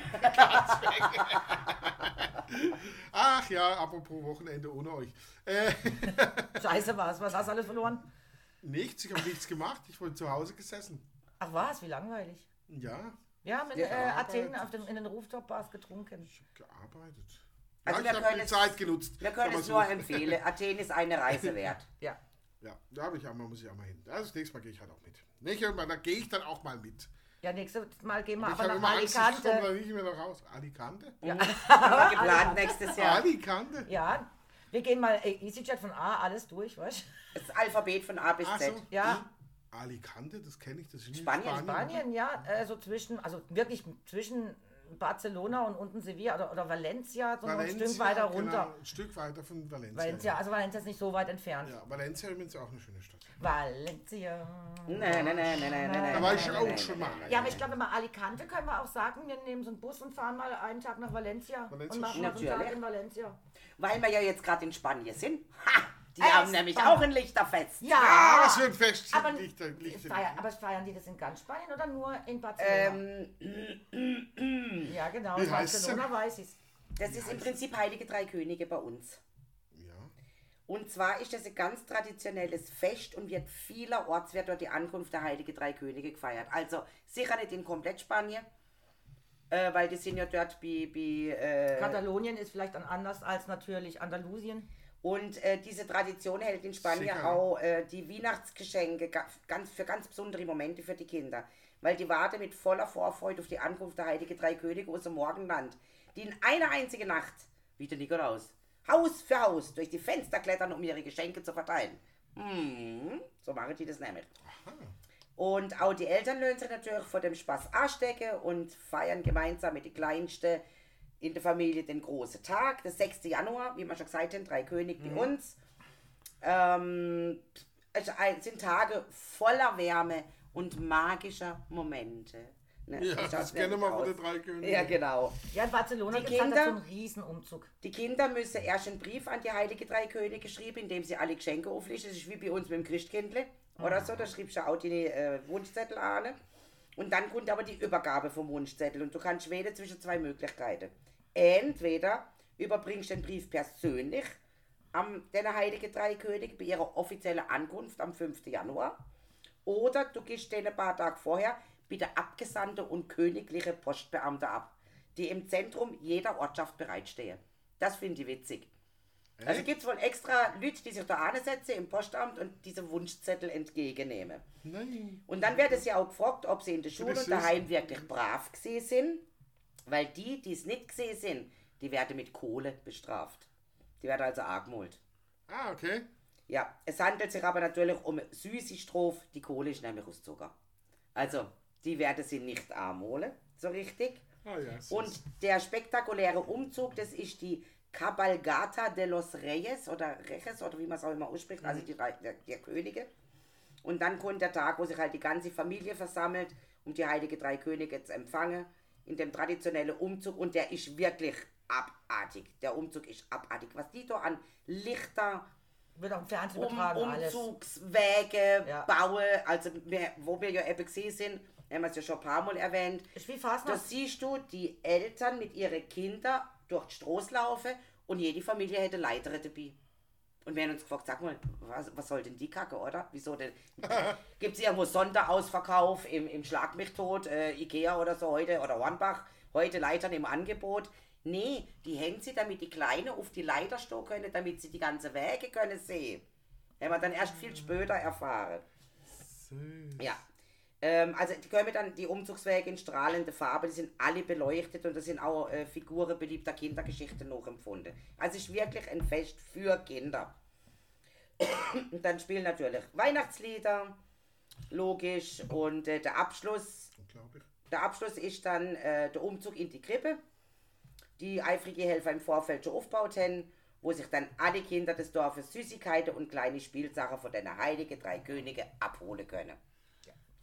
Ach ja, apropos Wochenende ohne euch. Äh, <laughs> Scheiße war's. Was hast du alles verloren? nichts, ich habe nichts gemacht. Ich wurde zu Hause gesessen. Ach was, wie langweilig. Ja, Wir haben in Ja, äh. Athen auf dem, in den Rooftop-Bars getrunken. ich habe gearbeitet. Also ja, wir ich habe die Zeit genutzt. Wir können es nur empfehlen. <laughs> Athen ist eine Reise wert. Ja. Ja, da habe ich auch mal, muss ich auch mal hin. Also das nächste Mal gehe ich halt auch mit. Nicht irgendwann, da gehe ich dann auch mal mit. Ja, nächstes Mal gehen wir Ich aber nach immer Angst, ich komme Alicante. da nicht mehr raus. Alicante? Haben wir geplant nächstes Jahr. Alicante? Ja, wir gehen mal äh, EasyJet von A alles durch, weißt du? Das Alphabet von A bis Ach Z. so. Ja. Alicante, das kenne ich, das ist in Spanien, Spanien, ja, äh, so zwischen, also wirklich zwischen Barcelona und unten Sevilla oder, oder Valencia, so noch ein Stück weiter runter. Genau, ein Stück weiter von Valencia. Valencia, also Valencia ist nicht so weit entfernt. Ja, Valencia übrigens auch eine schöne Stadt. Valencia. Nein, nein, nein, nein, nein, nein. Da war ich nein, auch nein, schon mal. nein. Ja, aber ich glaube, mal Alicante können wir auch sagen, wir nehmen so einen Bus und fahren mal einen Tag nach Valencia, Valencia und machen ist einen Tag in Valencia. Weil wir ja jetzt gerade in Spanien sind. Ha! Die Äh, haben nämlich auch ein Lichterfest. Ja, Ah, was für ein Fest. aber, Licht, Licht, feiern, aber feiern die das in ganz Spanien oder nur in Barcelona? Ähm, <clears throat> ja, genau, wie in heißt's denn? Barcelona weiß ich's. das ist im Prinzip Heilige Drei Könige bei uns. Ja. Und zwar ist das ein ganz traditionelles Fest und wird vielerorts wird dort die Ankunft der Heilige Drei Könige gefeiert. Also sicher nicht in komplett Spanien, äh, weil die sind ja dort bei, bei äh, Katalonien ist vielleicht dann anders als natürlich Andalusien. Und äh, diese Tradition hält in Spanien Sicher. auch äh, die Weihnachtsgeschenke ga- ganz, für ganz besondere Momente für die Kinder. Weil die warten mit voller Vorfreude auf die Ankunft der Heilige Drei Könige aus dem Morgenland, die in einer einzigen Nacht, wie der Nikolaus, Haus für Haus durch die Fenster klettern, um ihre Geschenke zu verteilen. Hm, so machen die das nämlich. Und auch die Eltern lösen sich natürlich vor dem Spaß anstecken und feiern gemeinsam mit den Kleinsten in der Familie den großen Tag, der 6. Januar, wie wir schon gesagt haben, drei König bei uns. Ähm, es ein- sind Tage voller Wärme und magischer Momente. Ne? Ja, schaut's das kennen wir von den drei Königen. Ja, genau. Ja, in Barcelona Die gibt es Kinder- so einen Riesenumzug. Die Kinder müssen erst einen Brief an die Heilige Drei Könige schreiben, indem sie alle Geschenke auflisten. Das ist wie bei uns mit dem Christkindle oder so. Da schreibst du auch die äh, Wunschzettel an. Und dann kommt aber die Übergabe vom Wunschzettel. Und du kannst wählen zwischen zwei Möglichkeiten. Entweder überbringst du den Brief persönlich am den Heiligen Drei Könige bei ihrer offiziellen Ankunft am 5. Januar. Oder du gehst den ein paar Tage vorher bei der abgesandte und königliche Postbeamte ab, die im Zentrum jeder Ortschaft bereitstehen. Das finde ich witzig. Also gibt es wohl extra Leute, die sich da ansetzen im Postamt und diese Wunschzettel entgegennehmen. Nein. Und dann wird es ja auch gefragt, ob sie in der Schule und daheim wirklich brav gesehen sind. Weil die, die es nicht gesehen sind, die werden mit Kohle bestraft. Die werden also argmult. Ah, okay. Ja, es handelt sich aber natürlich um süße Strophe. Die Kohle ist nämlich aus Zucker. Also, die werden sie nicht armholen, so richtig. Ah ja. Und der spektakuläre Umzug, das ist die Cabalgata de los Reyes oder Reches oder wie man es auch immer ausspricht, also die Rei- der, der Könige. Und dann kommt der Tag, wo sich halt die ganze Familie versammelt, um die heilige drei Könige zu empfangen, in dem traditionellen Umzug. Und der ist wirklich abartig. Der Umzug ist abartig. Was die da an Lichter, Wird auch im Fernsehen um. Umzugswege Ja. bauen, also wir, wo wir ja eben gesehen sind, haben wir es ja schon ein paar Mal erwähnt, Ist wie da siehst du die Eltern mit ihren Kindern durch die Straße laufen und jede Familie hätte Leiter dabei. Und wir haben uns gefragt, sag mal, was, was soll denn die Kacke, oder? Wieso denn? <laughs> Gibt es irgendwo Sonderausverkauf im, im Schlag mich tot, äh, Ikea oder so heute, oder Hornbach, heute Leitern im Angebot? Nee, die hängt sie, damit die Kleine auf die Leiter stehen können, damit sie die ganze Wege können sehen. Haben wir dann erst viel später erfahren. Süß. Ja. Ähm, also die können dann die Umzugswege in strahlende Farbe, die sind alle beleuchtet und das sind auch äh, Figuren beliebter Kindergeschichten nachempfunden. Also es ist wirklich ein Fest für Kinder. <coughs> und dann spielen natürlich Weihnachtslieder, logisch, und äh, der Abschluss der Abschluss ist dann äh, der Umzug in die Krippe, die eifrige Helfer im Vorfeld schon aufgebaut haben, wo sich dann alle Kinder des Dorfes Süßigkeiten und kleine Spielsachen von den heiligen drei Könige abholen können.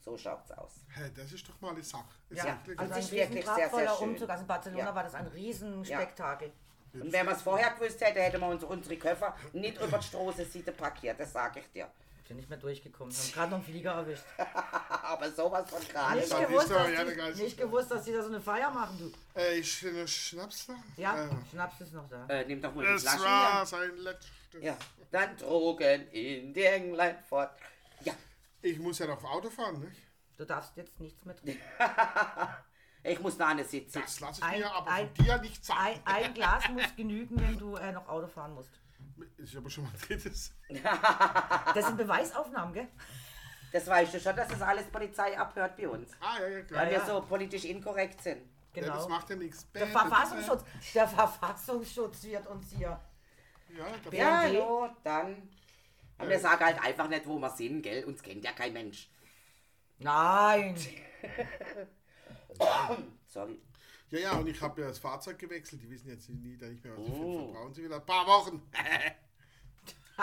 So schaut's aus. Hä, das ist doch mal eine Sache. Das Ja, ist wirklich- also Das ein ist wirklich riesen sehr, sehr schön. Umzug. Also in Barcelona Ja. war das ein Riesenspektakel. Und wenn wir es vorher gewusst hätte, hätten wir uns unsere Köffer nicht über die Straßenseite parkiert, das sage ich dir. Sind nicht mehr durchgekommen. Haben gerade noch einen Flieger erwischt. <laughs> Aber sowas von gerade. Nicht das ist gewusst, dass ja die, nicht gewusst, dass die da so eine Feier machen, du. Äh, ich finde Schnaps da. Ja, Äh, Schnaps ist noch da. Äh, nimm doch mal die es Flasche war hier. sein letztes. Ja, dann Drogen in die England fort. Ja, Ich muss ja noch Auto fahren, nicht? Du darfst jetzt nichts mehr trinken. <laughs> ich muss da eine sitzen. Das lasse ich Ein- mir aber ein- von dir nicht sagen. Ein, ein Glas muss genügen, wenn du äh, noch Auto fahren musst. Ich habe schon mal ein drittes. <laughs> Das sind Beweisaufnahmen, gell? Das weißt du schon, dass das alles Polizei abhört bei uns. Ah, ja, ja, klar. Weil Ja, wir ja. so politisch inkorrekt sind. Ja, das Genau. macht ja nichts. Der Verfassungsschutz, der Verfassungsschutz wird uns hier. Ja, Ja, hallo, dann. Und wir sagen halt einfach nicht, wo wir sind, gell? Uns kennt ja kein Mensch. Nein! <coughs> Sorry. Ja, ja, und ich habe ja das Fahrzeug gewechselt. Die wissen jetzt nie, da nicht mehr, was die Oh. für verbrauchen sie wieder. Ein paar Wochen. <laughs>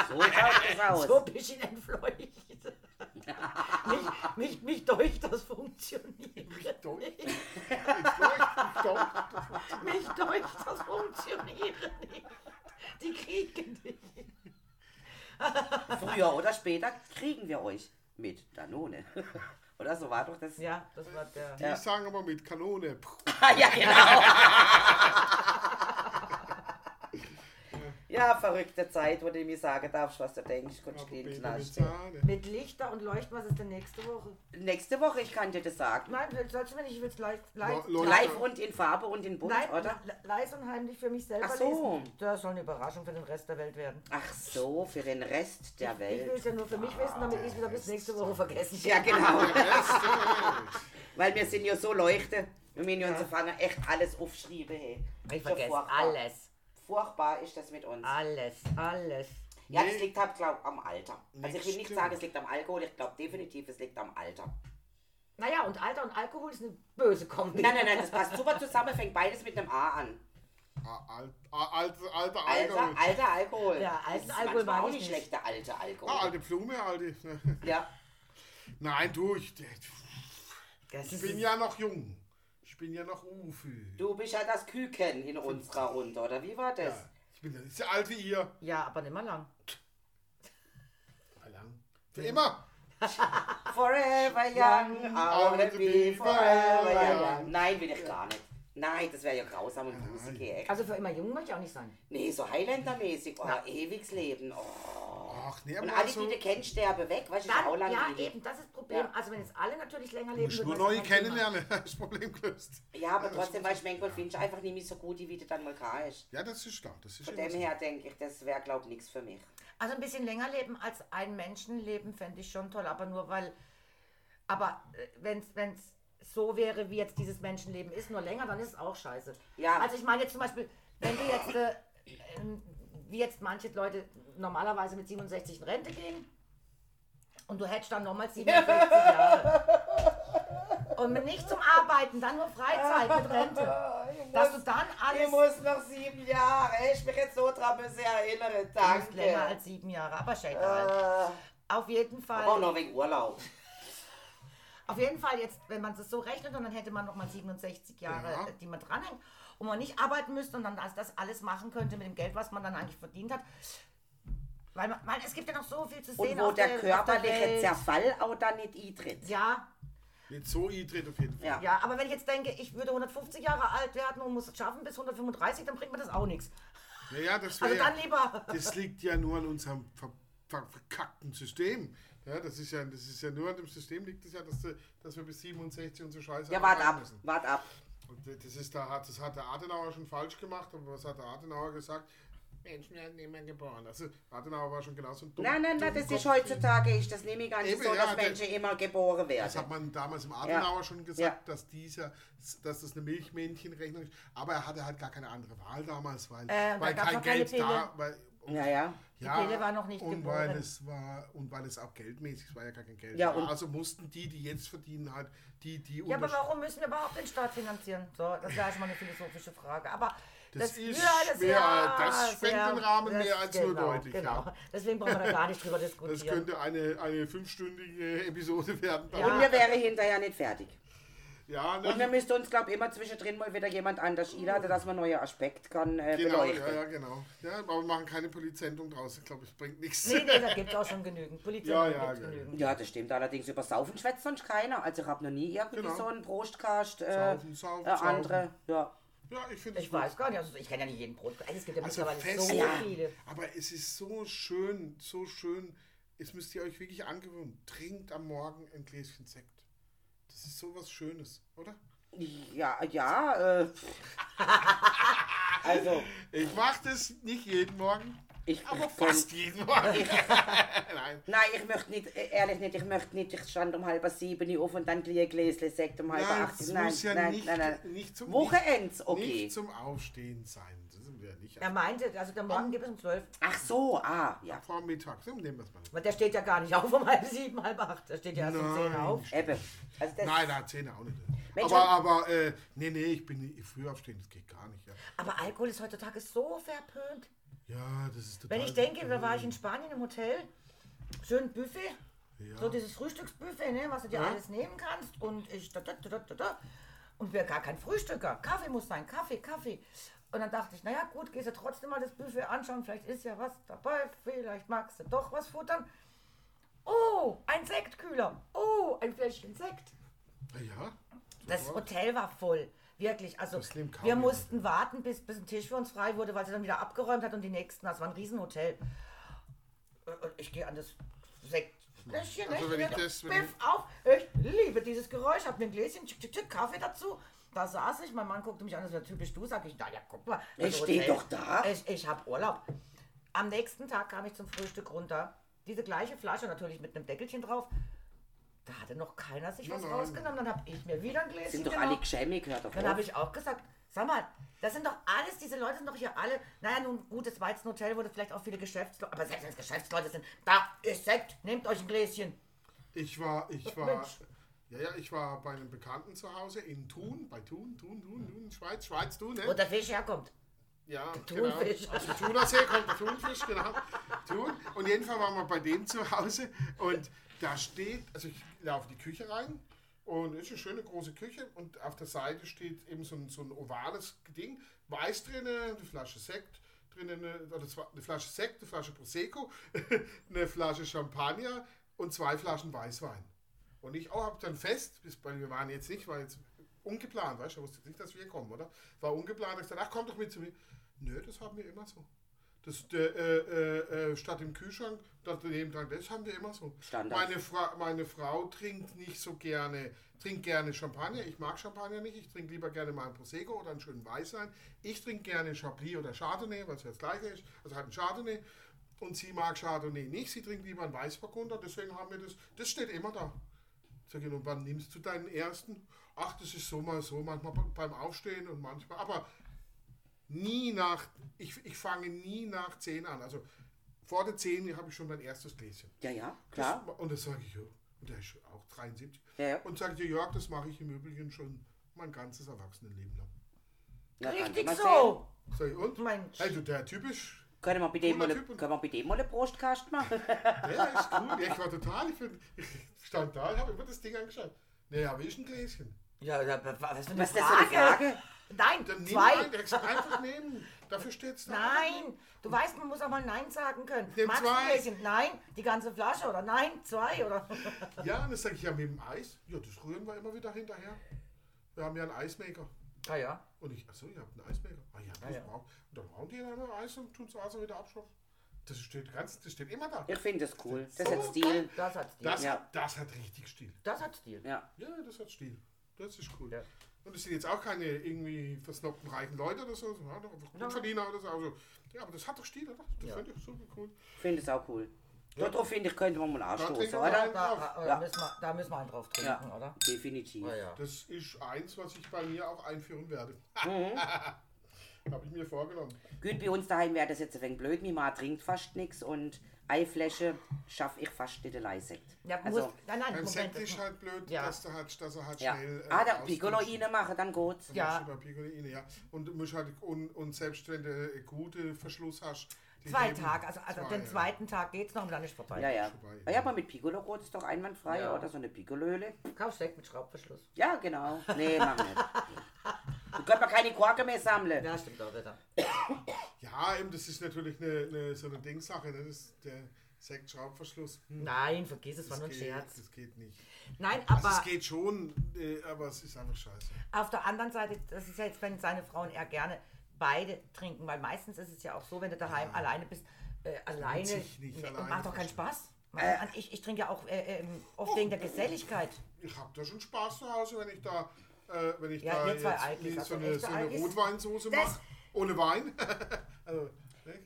So schaut es aus. So ein bisschen entfleucht. <laughs> mich, mich, mich deucht das funktioniert. Doch. Ich durch, doch. Mich deucht das funktioniert nicht. Die kriegen dich. Früher oder später kriegen wir euch mit Danone. <laughs> Oder so war doch das. Ja, das war der. Die sagen aber mit Kanone. <laughs> Ah, ja, genau. <laughs> ja, verrückte Zeit, wo du mir sagen darfst, was du denkst. Kannst Baby knallst. mit Lichter und Leuchten, was ist denn nächste Woche? Nächste Woche, ich kann dir das sagen. Nein, sollst du mir nicht, ich will es live, live, Live und in Farbe und in Bunt, Nein, oder? le- leise und heimlich für mich selber Ach so. lesen. Das soll eine Überraschung für den Rest der Welt werden. Ach so, für den Rest der Ich will Welt. es ja nur für mich wissen, damit ich es wieder bis nächste Woche vergessen Ja, genau. <laughs> Weil wir sind ja so leuchte. Wir müssen ja uns fangen echt alles aufschreiben. Hey. Ich So vergesse alles. Furchtbar ist das mit uns. Alles, alles. Ja, Nee. das liegt halt, glaub am Alter. Also ich will nicht stimmt. sagen, es liegt am Alkohol, ich glaube definitiv, es liegt am Alter. Naja, und Alter und Alkohol ist eine böse Kombi. Nein, nein, nein, das passt super zusammen, fängt beides mit einem A an. Ah, alt, ah, alte, alte, Alter, alte. alter Alkohol. Ja, ist Alkohol mag auch ich nicht schlechter alter Alkohol. Ah, alte Blume, alte. Ja, Nein, du, ich, Das ich bin ja noch jung. Ich bin ja noch Ufi. du bist ja das Küken in unserer Runde, oder wie war das? Ja, ich bin ja nicht so alt wie ihr. ja, aber nicht mal lang. Mal lang. Für immer. <laughs> Forever young, I wanna be forever young. Nein, will ich gar nicht. Nein, das wäre ja grausam und gruselig. ey. Also für immer jung möchte ich auch nicht sein. Nee, so Highlander-mäßig. Oh, ewiges Leben. Oh. Ach, nee, Und aber alle, so, die du kennst, sterben weg, weißt du, ist auch Dann, ja, eben, das ist das Problem. Ja. Also wenn jetzt alle natürlich länger du leben musst nur würden, neue kennenlernen, <laughs> das Problem gelöst. Ja, aber trotzdem, weißt du, manchmal findest du einfach nicht mehr so gut, wie du dann mal hast. Ja, das ist klar. Das ist Von dem so. her denke ich, das wäre, glaube ich, nichts für mich. Also ein bisschen länger leben als ein Menschenleben fände ich schon toll, aber nur weil. Aber wenn es so wäre, wie jetzt dieses Menschenleben ist, nur länger, dann ist es auch scheiße. Ja. Also ich meine jetzt zum Beispiel, wenn du jetzt, äh, ähm, wie jetzt manche Leute normalerweise mit 67 in Rente gehen und du hättest dann nochmal 67 Jahre. Und nicht zum Arbeiten, dann nur Freizeit mit Rente. Dass du dann alles. Ich muss noch sieben Jahre. Ich mich jetzt so dran. Du bist Danke. länger als sieben Jahre, aber schön. äh, Auf jeden Fall. auch noch wegen Urlaub. Auf jeden Fall jetzt, wenn man es so rechnet und dann hätte man noch mal 67 Jahre, Ja. die man dranhängt und man nicht arbeiten müsste und dann das, das alles machen könnte mit dem Geld, was man dann eigentlich verdient hat. Weil, man, weil es gibt ja noch so viel zu Und sehen wo auf der auf körperliche Welt. Zerfall auch dann nicht eintritt. Ja, Nicht so eintritt auf jeden Fall. Ja. ja, aber wenn ich jetzt denke, ich würde 150 Jahre alt werden und muss es schaffen bis 135, dann bringt mir das auch nichts. Ja, ja, das, Also wär, dann lieber. das liegt ja nur an unserem ver, ver, verkackten System. Ja, das ist ja, das ist ja nur an dem System liegt es ja, dass, du- dass wir bis 67 und so Scheiße Ja, wart ab, müssen. wart ab. Und das ist da hat das hat der Adenauer schon falsch gemacht, aber was hat der Adenauer gesagt? Menschen werden immer geboren. Also Adenauer war schon genauso ein dumm. Nein, nein, nein, das Dummkopf ist heutzutage, ist das nämlich gar nicht Eben, so, ja, dass der- Menschen immer geboren werden. Das hat man damals im Adenauer schon gesagt, Ja. dass dieser, dass das eine Milchmännchenrechnung ist. Aber er hatte halt gar keine andere Wahl damals, weil, Äh, weil kein Geld da, weil ja, ja. Die Pille war noch nicht und geboren. weil es war und weil es auch geldmäßig es war ja gar kein Geld. Ja, und- also mussten die, die jetzt verdienen, halt die, die Ja, aber warum müssen wir überhaupt den Staat finanzieren? So, das wäre schon mal eine philosophische Frage. Aber Das das, ist ja, das schwer, ja, das sprengt sehr- den Rahmen das- mehr als genau, nur deutlich, Genau. ja. Deswegen brauchen wir da gar nicht drüber Das diskutieren. könnte eine, eine fünfstündige Episode werden. Ja. Und wir wären hinterher nicht fertig. Ja Und wir ne? müssten uns, glaube ich, immer zwischendrin mal wieder jemand anders einladen, dass man neue Aspekte kann äh, genau, beleuchten. ja, ja, genau. Ja, aber wir machen keine Polizendung draus. Ich glaube, es bringt nichts. Nee, nee, da <laughs> gibt es auch schon genügend. Polizei Ja, gibt ja, es ja. genügend. Ja, das stimmt. Allerdings über Saufen schwätzt sonst keiner. Also ich habe noch nie irgendwie Genau. so einen Prostkast. Äh, Saufen, saufen, äh, andere. Ja. Ja, ich finde Ich weiß gar nicht, also ich kenne ja nicht jeden Brot. Es gibt ja Also mittlerweile fest, so Ja. viele. Aber es ist so schön, so schön. Es müsst ihr euch wirklich angewöhnen. Trinkt am Morgen ein Gläschen Sekt. Das ist so was Schönes, oder? Ja, ja. Äh, <laughs> also, Ich mache das nicht jeden Morgen, ich, aber ich fast jeden Morgen. <laughs> Nein. Nein, ich möchte nicht, äh, ehrlich nicht, ich möchte nicht, ich stand um halb sieben auf und dann gleich ein Gläschen Sekt um halb Nein, acht. Nein, muss ja nein, nicht, nein, nein. nicht zum Wochenends, okay. nicht zum Aufstehen sein. Das sind wir nicht. Er meinte, also der Morgen gibt es um 12. Ach so, ah, ja. Vor Mittag. So, nehmen wir es mal. Weil der steht ja gar nicht auf um halb sieben, halb acht. Der steht ja erst um 10 Nein. auf. Eben. Also das, Nein, nein, Zähne auch nicht. Mensch, aber, aber, äh, nee, nee, ich bin früh aufstehen, das geht gar nicht. Ja, Aber Alkohol ist heutzutage so verpönt. Ja das ist total. Wenn ich denke, da war ich in Spanien im Hotel, schön Buffet, Ja. so dieses Frühstücksbuffet, ne, was du dir Ja. alles nehmen kannst und ich da, da, da, da, da. und wir gar kein Frühstücker, Kaffee muss sein, Kaffee, Kaffee. Und dann dachte ich, naja gut, gehst du trotzdem mal das Buffet anschauen, vielleicht ist ja was dabei, vielleicht magst du doch was futtern. Oh, ein Sektkühler, oh, ein Fläschchen Sekt. Ja, Das Hotel war voll. Wirklich. Also wir mussten warten, bis, bis ein Tisch für uns frei wurde, weil sie dann wieder abgeräumt hat und die nächsten, das war ein Riesenhotel. Äh, Und ich gehe an das Sektfläschchen, Also wenn ich das- wenn Piff auf. Ich liebe dieses Geräusch, hab mir ein Gläschen, tschick, tschick, tschick, Kaffee dazu. Da saß ich, mein Mann guckte mich an, das war typisch du, sag ich, na ja, guck mal. Ich das steh Hotel. doch da. Ich, ich hab Urlaub. Am nächsten Tag kam ich zum Frühstück runter. Diese gleiche Flasche, natürlich mit einem Deckelchen drauf. Da hatte noch keiner sich was rausgenommen. Dann habe ich mir wieder ein Gläschen sind doch genommen. alle geschämig, hört doch Dann habe ich auch gesagt, sag mal, das sind doch alles, diese Leute sind doch hier alle, naja, nun gut, das war jetzt ein Hotel, wo das vielleicht auch viele Geschäftsleute, aber selbst wenn es Geschäftsleute sind, da ist Sekt, nehmt euch ein Gläschen. ich war, ich war, Mensch. ja, ja, ich war bei einem Bekannten zu Hause in Thun, bei Thun, Thun, Thun, Thun, Schweiz, Schweiz, Thun, Wo ne? der Fisch herkommt. Ja, Thunfisch. Genau. Aus dem Thunersee kommt der Thunfisch, genau. Thun. Und jedenfalls waren wir bei dem zu Hause und da steht, also ich laufe die Küche rein und ist eine schöne große Küche und auf der Seite steht eben so ein, so ein ovales Ding, Weiß drinnen, eine Flasche Sekt drinnen, oder zwei, eine Flasche Sekt, eine Flasche Prosecco, <laughs> eine Flasche Champagner und zwei Flaschen Weißwein. Und ich auch habe dann fest, bis, weil wir waren jetzt nicht, war jetzt ungeplant, weißt du, wusste nicht, dass wir kommen, oder? War ungeplant, ich gesagt, ach komm doch mit zu mir. Nö, das haben wir immer so. Das, der, äh, äh, äh, statt im Kühlschrank, das dran, das haben wir immer so. Standard. Meine, Fra meine Frau trinkt nicht so gerne, trinkt gerne Champagner. Ich mag Champagner nicht. Ich trinke lieber gerne mal einen Prosecco oder einen schönen Weißwein. Ich trinke gerne Chablis oder Chardonnay, was ja das gleiche ist. Also halt ein Chardonnay. Und sie mag Chardonnay nicht. Sie trinkt lieber einen Weißburgunder. Deswegen haben wir das. Das steht immer da. Sag ich, und wann nimmst du deinen ersten? Ach, das ist so mal so, manchmal beim Aufstehen und manchmal. Aber nie nach, ich, ich fange nie nach 10 an. Also vor der 10 habe ich schon mein erstes Gläschen. Ja, ja, klar. Das, und das sage ich, ja. Und der ist auch 73. Ja, ja. Und sage ich, Jörg, das mache ich im Übrigen schon mein ganzes Erwachsenenleben lang. Ja, Richtig so. Sag ich, und? Mensch. Also der typisch. Können wir bei dem mal, können wir bei dem mal eine Prostkast machen? <laughs> der ist cool. Ja, ich war total, ich, bin, ich stand da, ich habe immer das Ding angeschaut. Nee, aber ich ein Gläschen. Ja, ja, was eine Was ist das für eine Frage? Nein, Dann nimm zwei. ein, der gesagt, einfach nehmen. Dafür steht's da. Nein, du weißt, man muss auch mal Nein sagen können. Nimm Magst zwei. ein Gläschen? Nein, die ganze Flasche oder nein, zwei oder. <laughs> Ja, und das sage ich ja mit dem Eis. Ja, das rühren wir immer wieder hinterher. Wir haben ja einen Eismaker. Ah ja. Und ich, achso, ihr habt einen Eismaker. Ah ja, das ja. braucht. Und dann brauchen die dann immer Eis und tun das Wasser wieder abschöpfen. Das steht ganz, das steht immer da. Ich finde das cool. Das So hat Stil. Das hat Stil. Das, Ja. hat, das hat richtig Stil. Das hat Stil. Ja. Ja, das hat Stil. Das ist cool. Ja. Und es sind jetzt auch keine irgendwie versnobten reichen Leute oder so, sondern einfach Ja. Gutverdiener oder so. Also, ja, aber das hat doch Stil, oder? Das Ja. finde ich super cool. Ich finde es auch cool. Ja. Darauf finde ich, könnte man mal anstoßen, wir oder? Da, da, Ja. müssen wir, da müssen wir einen drauf trinken, Ja. oder? Definitiv. Ja. Das ist eins, was ich bei mir auch einführen werde. Mhm. <laughs> Habe ich mir vorgenommen. Gut, bei uns daheim wäre das jetzt ein wenig blöd. Mama trinkt fast nichts und Eifläche schaffe ich fast nicht allein Sekt. Ja, Also, muss, nein, nein, Beim Moment. Sekt das ist halt blöd, Ja. dass, du halt, dass er halt ja. schnell. äh, Ah, der ausdünnt. Piccolo rein machen, dann geht's. Dann Ja. Piccolo rein, ja. Und, du musst halt, und, und selbst wenn du einen guten Verschluss hast. Zwei Tage, also, also Zwei, den ja. zweiten Tag geht's noch und dann ist vorbei. Ja, ja. vorbei. Ah, ja, aber mit Piccolo geht es doch einwandfrei, Ja. oder? So eine Piccolo-Öle. Kauf Sekt mit Schraubverschluss. Ja, genau. Nee, mach nicht. <laughs> Du könnt man keine Korken mehr sammeln. Ja, stimmt auch wieder. Ja, eben, das ist natürlich eine, eine, so eine Dingsache. Ne? Das ist der Sektschraubverschluss. Hm, Nein, vergiss es, war nur ein geht, Scherz. das geht nicht. Nein, Also aber es geht schon, äh, aber es ist einfach scheiße. auf der anderen Seite, das ist ja jetzt, wenn seine Frauen eher gerne beide trinken, weil meistens ist es ja auch so, wenn du daheim alleine bist, äh, alleine, sich nicht nee, alleine macht doch keinen. Spaß. ich, ich trinke ja auch äh, ähm, oft wegen der Geselligkeit. Ich habe da schon Spaß zu Hause, wenn ich da, äh, wenn ich Ja, da jetzt wie also so eine, so eine. Rotweinsoße mache. Ohne Wein. <laughs> also?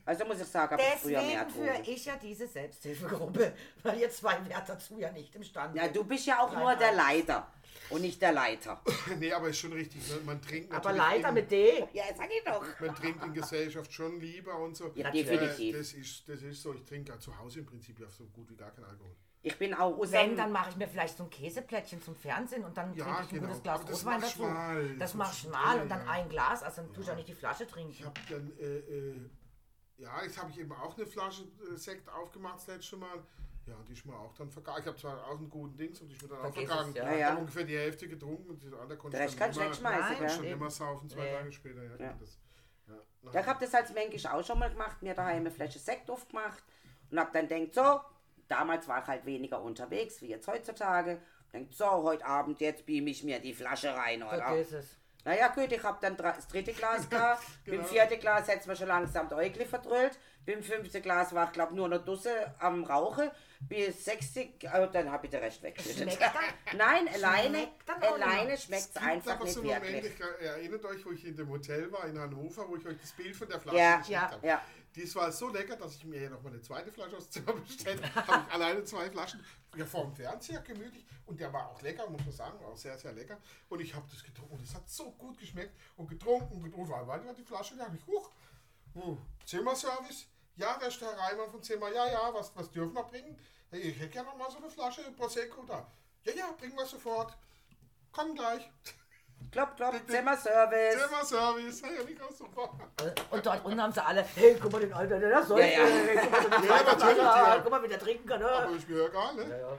Also muss ich sagen, habe ich früher mehr Deswegen führe ich ja diese Selbsthilfegruppe, <laughs> weil ihr zwei wärt dazu ja nicht imstande. Ja, du bist ja auch Nein, nur der. Leiter und nicht der Leiter. <laughs> nee, aber ist schon richtig. Ne? Man trinkt aber natürlich leider in, mit D. Ja, sag ich doch. Man trinkt in Gesellschaft schon lieber und so. Ja, Natürlich. definitiv. das, ist, das ist so. Ich trinke ja zu Hause im Prinzip ja so gut wie gar keinen Alkohol. Ich bin auch aus Wenn, dann mache ich mir vielleicht so ein Käseplättchen zum Fernsehen und dann Ja, trinke ich ein genau. gutes Glas Aber das Rotwein machst dazu. schmal. Das Das mach machst schmal du, und dann ja. ein Glas, also dann tue ich auch nicht die Flasche trinken. Ich habe dann, äh, äh, ja, jetzt habe ich eben auch eine Flasche äh, Sekt aufgemacht das letzte Mal. Ja, die ist mir auch dann vergangen. Ich habe zwar auch einen guten Dings und die ist mir dann auch Vergiss es, vergangen. ja. Ja, Ich ja. habe ungefähr die Hälfte getrunken und die andere konnte ich dann kannst du immer- Nein, gell? schon Eben. immer saufen, zwei Nee. Tage später. Ja, Ja. Das, ja. Ja, ich habe das als Mensch auch schon mal gemacht, mir daheim eine Flasche Sekt aufgemacht und hab dann denkt so, damals war ich halt weniger unterwegs wie jetzt heutzutage. Denkt so, heute Abend jetzt beam ich mir die Flasche rein, oder? Vergiss es. Naja gut, ich hab dann das dritte Glas gehabt, <laughs> Genau. beim vierten Glas hat's mir schon langsam die Äugle verdrüllt, beim fünften Glas war ich glaub nur noch Dusse am Rauchen, bis 60, äh, dann hab ich den Rest weggeschüttet. <laughs> Nein, alleine, Schmeckt alleine schmeckt's Es einfach aber nicht so wirklich. ich erinnert euch, wo ich in dem Hotel war in Hannover, wo ich euch das Bild von der Flasche Ja, geschickt ja, habe. ja. Dies war so lecker, dass ich mir ja noch mal eine zweite Flasche aus Zimmer bestellt habe. Alleine zwei Flaschen. Ja, vor dem Fernseher gemütlich. Und der war auch lecker, muss man sagen. Auch sehr, sehr lecker. Und ich habe das getrunken. Und es hat so gut geschmeckt. Und getrunken und getrunken. War die Flasche, da habe ich, huch, uh, Zimmerservice. Ja, der Herr Reimann vom Zimmer. Ja, ja, was, was dürfen wir bringen? Ja, Ich hätte gerne noch mal so eine Flasche Prosecco da. Ja, ja, bringen wir sofort. Komm gleich. Klopp, klopp, Zimmerservice. Zimmerservice. Ja, nicht auch super. Und dort unten haben sie alle, hey, guck mal den Alter, der das soll. Ja, ja. Hey, guck mal, <laughs> Ja, natürlich, ja. guck mal, wie der trinken kann. Aber Ne? ist mir egal, ne?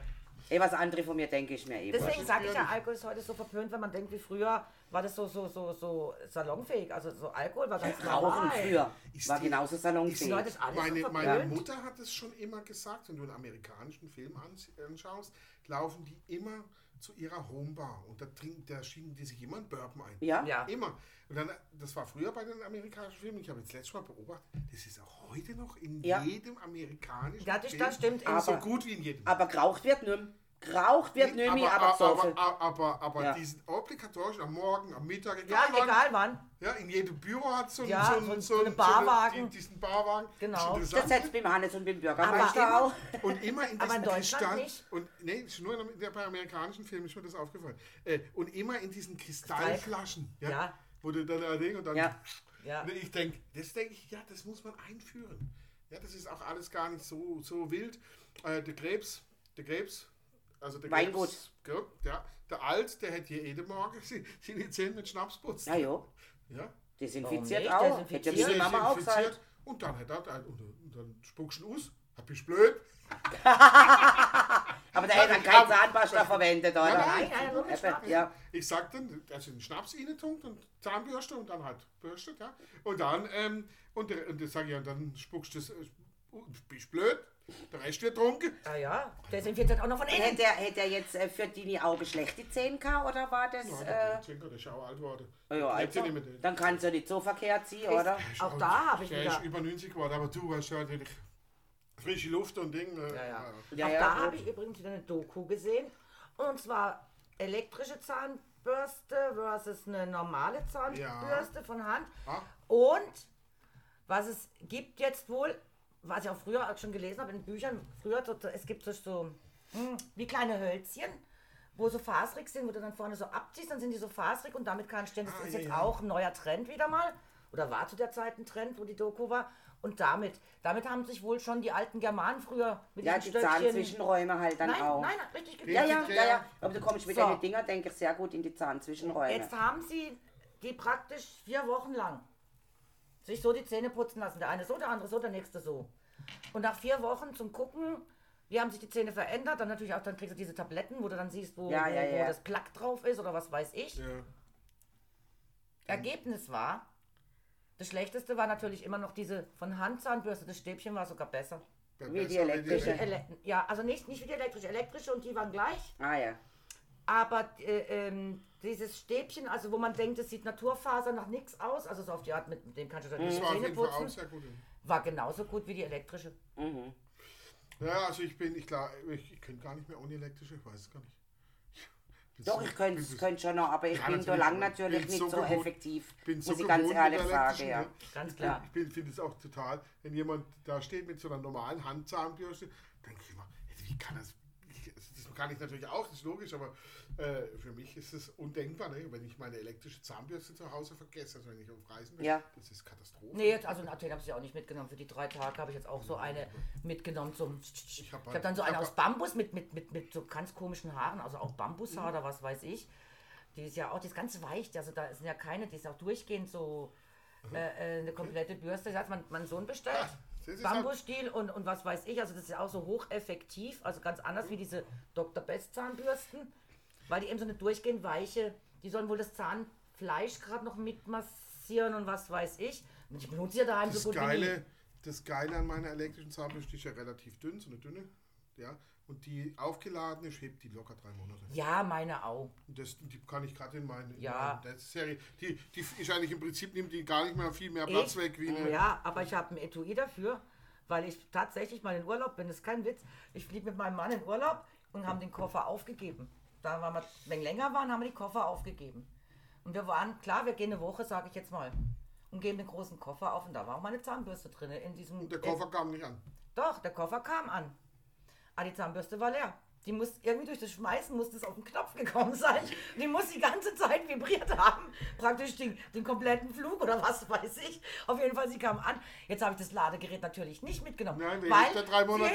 Ey, was andere von mir denke ich mir eben. Deswegen sage ich ja. Alkohol ist heute so verpönt, wenn man denkt wie früher, war das so, so, so, so salonfähig. Also so Alkohol war ganz Rauchen normal. früher Ist war die- genauso salonfähig. Leute ist alles Meine, so meine. Mutter hat es schon immer gesagt, wenn du einen amerikanischen Film ans- anschaust, laufen die immer zu ihrer Homebar und da trinken, da schieben die sich immer einen Bourbon ein. Ja? Ja. Immer. Und dann, das war früher bei den amerikanischen Filmen, ich habe jetzt letztes Mal beobachtet, das ist auch heute noch in Ja. jedem amerikanischen Ja, das, Film. das stimmt. Aber- so gut wie in jedem. Aber geraucht wird nicht mehr. Geraucht wird nicht mehr, aber, gesoffen. aber, aber, aber Ja. diesen obligatorischen am Morgen, am Mittag, ja, wann, egal wann. Ja, in jedem Büro hat so, Ja, so, so so, einen- eine Barwagen. So diesen Barwagen. Genau. Das setzt beim Hannes und beim Aber Bürgermeister immer- auch. Und immer in <laughs> Aber Deutschland Kristall. nicht. Und nee, nur in, bei amerikanischen Filmen ist mir das aufgefallen. Äh, und immer in diesen Kristallflaschen. Ja, Ja. Wo du dann da Ding und dann. Ja. Ja. Ich denke, das denke ich, ja, das muss man einführen. Ja, das ist auch alles gar nicht so, so wild. Äh, der Krebs, der Krebs, also der Weingut. Gell, ja, der Alt, der hätte jeden Morgen <laughs> seine Zähne mit Schnaps putzt. Ja, ja. Ja. Desinfiziert nicht? auch. Desinfiziert. Hätte ja meine Mama auch Desinfiziert. gesagt. Und dann hat er, und, und dann spuckst du aus. Hab ich blöd. <laughs> Aber der hat dann kein Zahnpasta verwendet, oder? Nein, nein, Eben, Schnaps. Ja. Ich sag dann, also den Schnaps rein tunkt und Zahnbürste und dann halt bürstet, ja. Und dann, ähm, und, und das sag ich, und dann spuckst du das, äh, bist blöd, der Rest wird trunken. Ah ja, desinfiziert auch noch von innen. Hätte er, hätte er jetzt äh, für die Augen schlechte Zähne gehabt, oder war das... Ja, Äh, der Zinker, der ist ja auch alt geworden. ja, Lebt also, ja nicht mehr. Der- dann kann es ja nicht so verkehrt sein, oder? ist Auch da habe ich Der wieder- ist über 90 geworden, aber du weißt ja natürlich, frische Luft und Ding. Äh, Ja, ja. Ja, auch ja, da habe ich übrigens wieder eine Doku gesehen. Und zwar elektrische Zahnbürste versus eine normale Zahnbürste von Hand. Ah. Und was es gibt jetzt wohl, was ich auch früher schon gelesen habe in Büchern, früher, so, es gibt so, so hm, wie kleine Hölzchen, wo so faserig sind, wo du dann vorne so abziehst, dann sind die so faserig und damit kannst du, das Ah, ist ja, jetzt ja. auch ein neuer Trend wieder mal, oder war zu der Zeit ein Trend, wo die Doku war. Und damit, damit haben sich wohl schon die alten Germanen früher mit Ja, die diesen Stöckchen... Zahnzwischenräume halt dann Nein, auch. nein, richtig Ja, ja, ja. ja. Aber du kommst mit So. den Dinger, denke ich, sehr gut in die Zahnzwischenräume. Jetzt haben sie die praktisch vier Wochen lang sich so die Zähne putzen lassen. Der eine so, der andere so, der nächste so. Und nach vier Wochen zum Gucken, wie haben sich die Zähne verändert, dann natürlich auch, dann kriegst du diese Tabletten, wo du dann siehst, wo, Ja, wo, ja, wo ja. das Plack drauf ist oder was weiß ich. Ja. Ergebnis war, das Schlechteste war natürlich immer noch diese von Handzahnbürste. Das Stäbchen war sogar besser. Wie die elektrische. Ele ja, also nicht, nicht wie die elektrische. Elektrische und die waren gleich. Ah ja. Aber äh, ähm, dieses Stäbchen, also wo man denkt, es sieht Naturfaser nach nichts aus, also so auf die Art, mit dem kannst du dann die auf Zähne putzen, sehr gut. war genauso gut wie die elektrische. Mhm. Ja, also ich bin, ich klar, ich, ich könnte gar nicht mehr ohne elektrische, ich weiß es gar nicht. Bin Doch, so- ich könnte es schon noch, aber ich Ja, bin so lang natürlich nicht so so, gewohnt- effektiv. bin so muss ich ganz gewohnt ehrlich mit sagen, ja. ne? Ganz Ich klar. bin- Ich finde es auch total, wenn jemand da steht mit so einer normalen Handzahnbürste, denke ich immer, wie kann das, ich- das kann ich natürlich auch, das ist logisch, aber äh, für mich ist es undenkbar, ne? wenn ich meine elektrische Zahnbürste zu Hause vergesse, also wenn ich auf Reisen bin, Ja. das ist Katastrophe. Nee, jetzt, also Athen habe ich sie auch nicht mitgenommen. Für die drei Tage habe ich jetzt auch so eine mitgenommen zum. Ich hab habe halt- dann so eine hab- aus Bambus mit, mit, mit, mit so ganz komischen Haaren, also auch Bambushaar oder was weiß ich. Die ist ja auch, die ist ganz weich, also da sind ja keine, die ist auch durchgehend so äh, äh, eine komplette Bürste. Das hat mein, mein Sohn bestellt. halt- Bambusstiel und, und was weiß ich, also das ist ja auch so hocheffektiv, also ganz anders wie diese Dr. Best Zahnbürsten, weil die eben so eine durchgehend weiche, die sollen wohl das Zahnfleisch gerade noch mitmassieren und was weiß ich. Und ich benutze ja daheim Das so gut wie nie. Geile, das Geile an meiner elektrischen Zahnbürste ist ja relativ dünn, so eine dünne, ja, und die aufgeladene hebt die locker drei Monate. Ja, meine auch. Und das, die kann ich gerade in meine, in Ja. Serie. Die, die ist eigentlich im Prinzip nimmt die gar nicht mehr viel mehr Platz Ich? weg wie eine. Ja, aber ich habe ein Etui dafür, weil ich tatsächlich mal in Urlaub bin. Das ist kein Witz. Ich fliege mit meinem Mann in Urlaub und haben den Koffer aufgegeben. Da waren wir, wenn länger waren, haben wir die Koffer aufgegeben. Und wir waren, klar, wir gehen eine Woche, sage ich jetzt mal, und geben den großen Koffer auf und da war auch meine Zahnbürste drin. In diesem, Und der Koffer kam nicht an. Doch, der Koffer kam an. Aber die Zahnbürste war leer. Die muss irgendwie durch das Schmeißen muss das auf den Knopf gekommen sein. Die muss die ganze Zeit vibriert haben. Praktisch den, den kompletten Flug oder was weiß ich. Auf jeden Fall, sie kam an. Jetzt habe ich das Ladegerät natürlich nicht mitgenommen. Nein, weil der drei Monate. <laughs>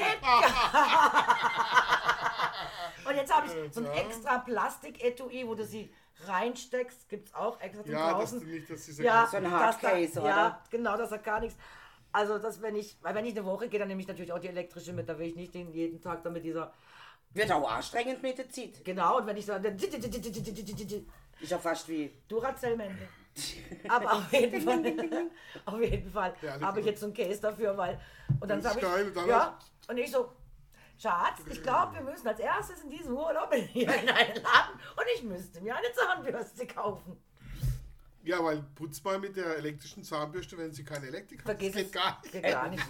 sie Und jetzt habe ich so ein extra Plastik-Etui, wo du sie reinsteckst. Gibt es auch extra zum Ja, dass Kaufen. du nicht, dass diese Ja, So ein dass Hardcase, da, oder? Ja, genau, das hat gar nichts. Also, das wenn ich, weil wenn ich eine Woche gehe, dann nehme ich natürlich auch die elektrische mit, da will ich nicht den jeden Tag dann mit dieser Wird auch anstrengend mit der Zeit. Genau, und wenn ich so Ist ja fast wie. Duracell-Mende. <laughs> Aber auf jeden Fall, <laughs> auf jeden Fall Ja, habe ich jetzt so einen Case dafür, weil. Und dann sage ist geil, ich, dann ja, und ich so, Schatz, ich glaube, wir müssen als erstes in diesem Urlaub <laughs> hier in einen Laden und ich müsste mir eine Zahnbürste kaufen. Ja, weil putzt mal mit der elektrischen Zahnbürste, wenn sie keine Elektrik hat. Vergiss das geht es. gar nicht. Geht gar nicht.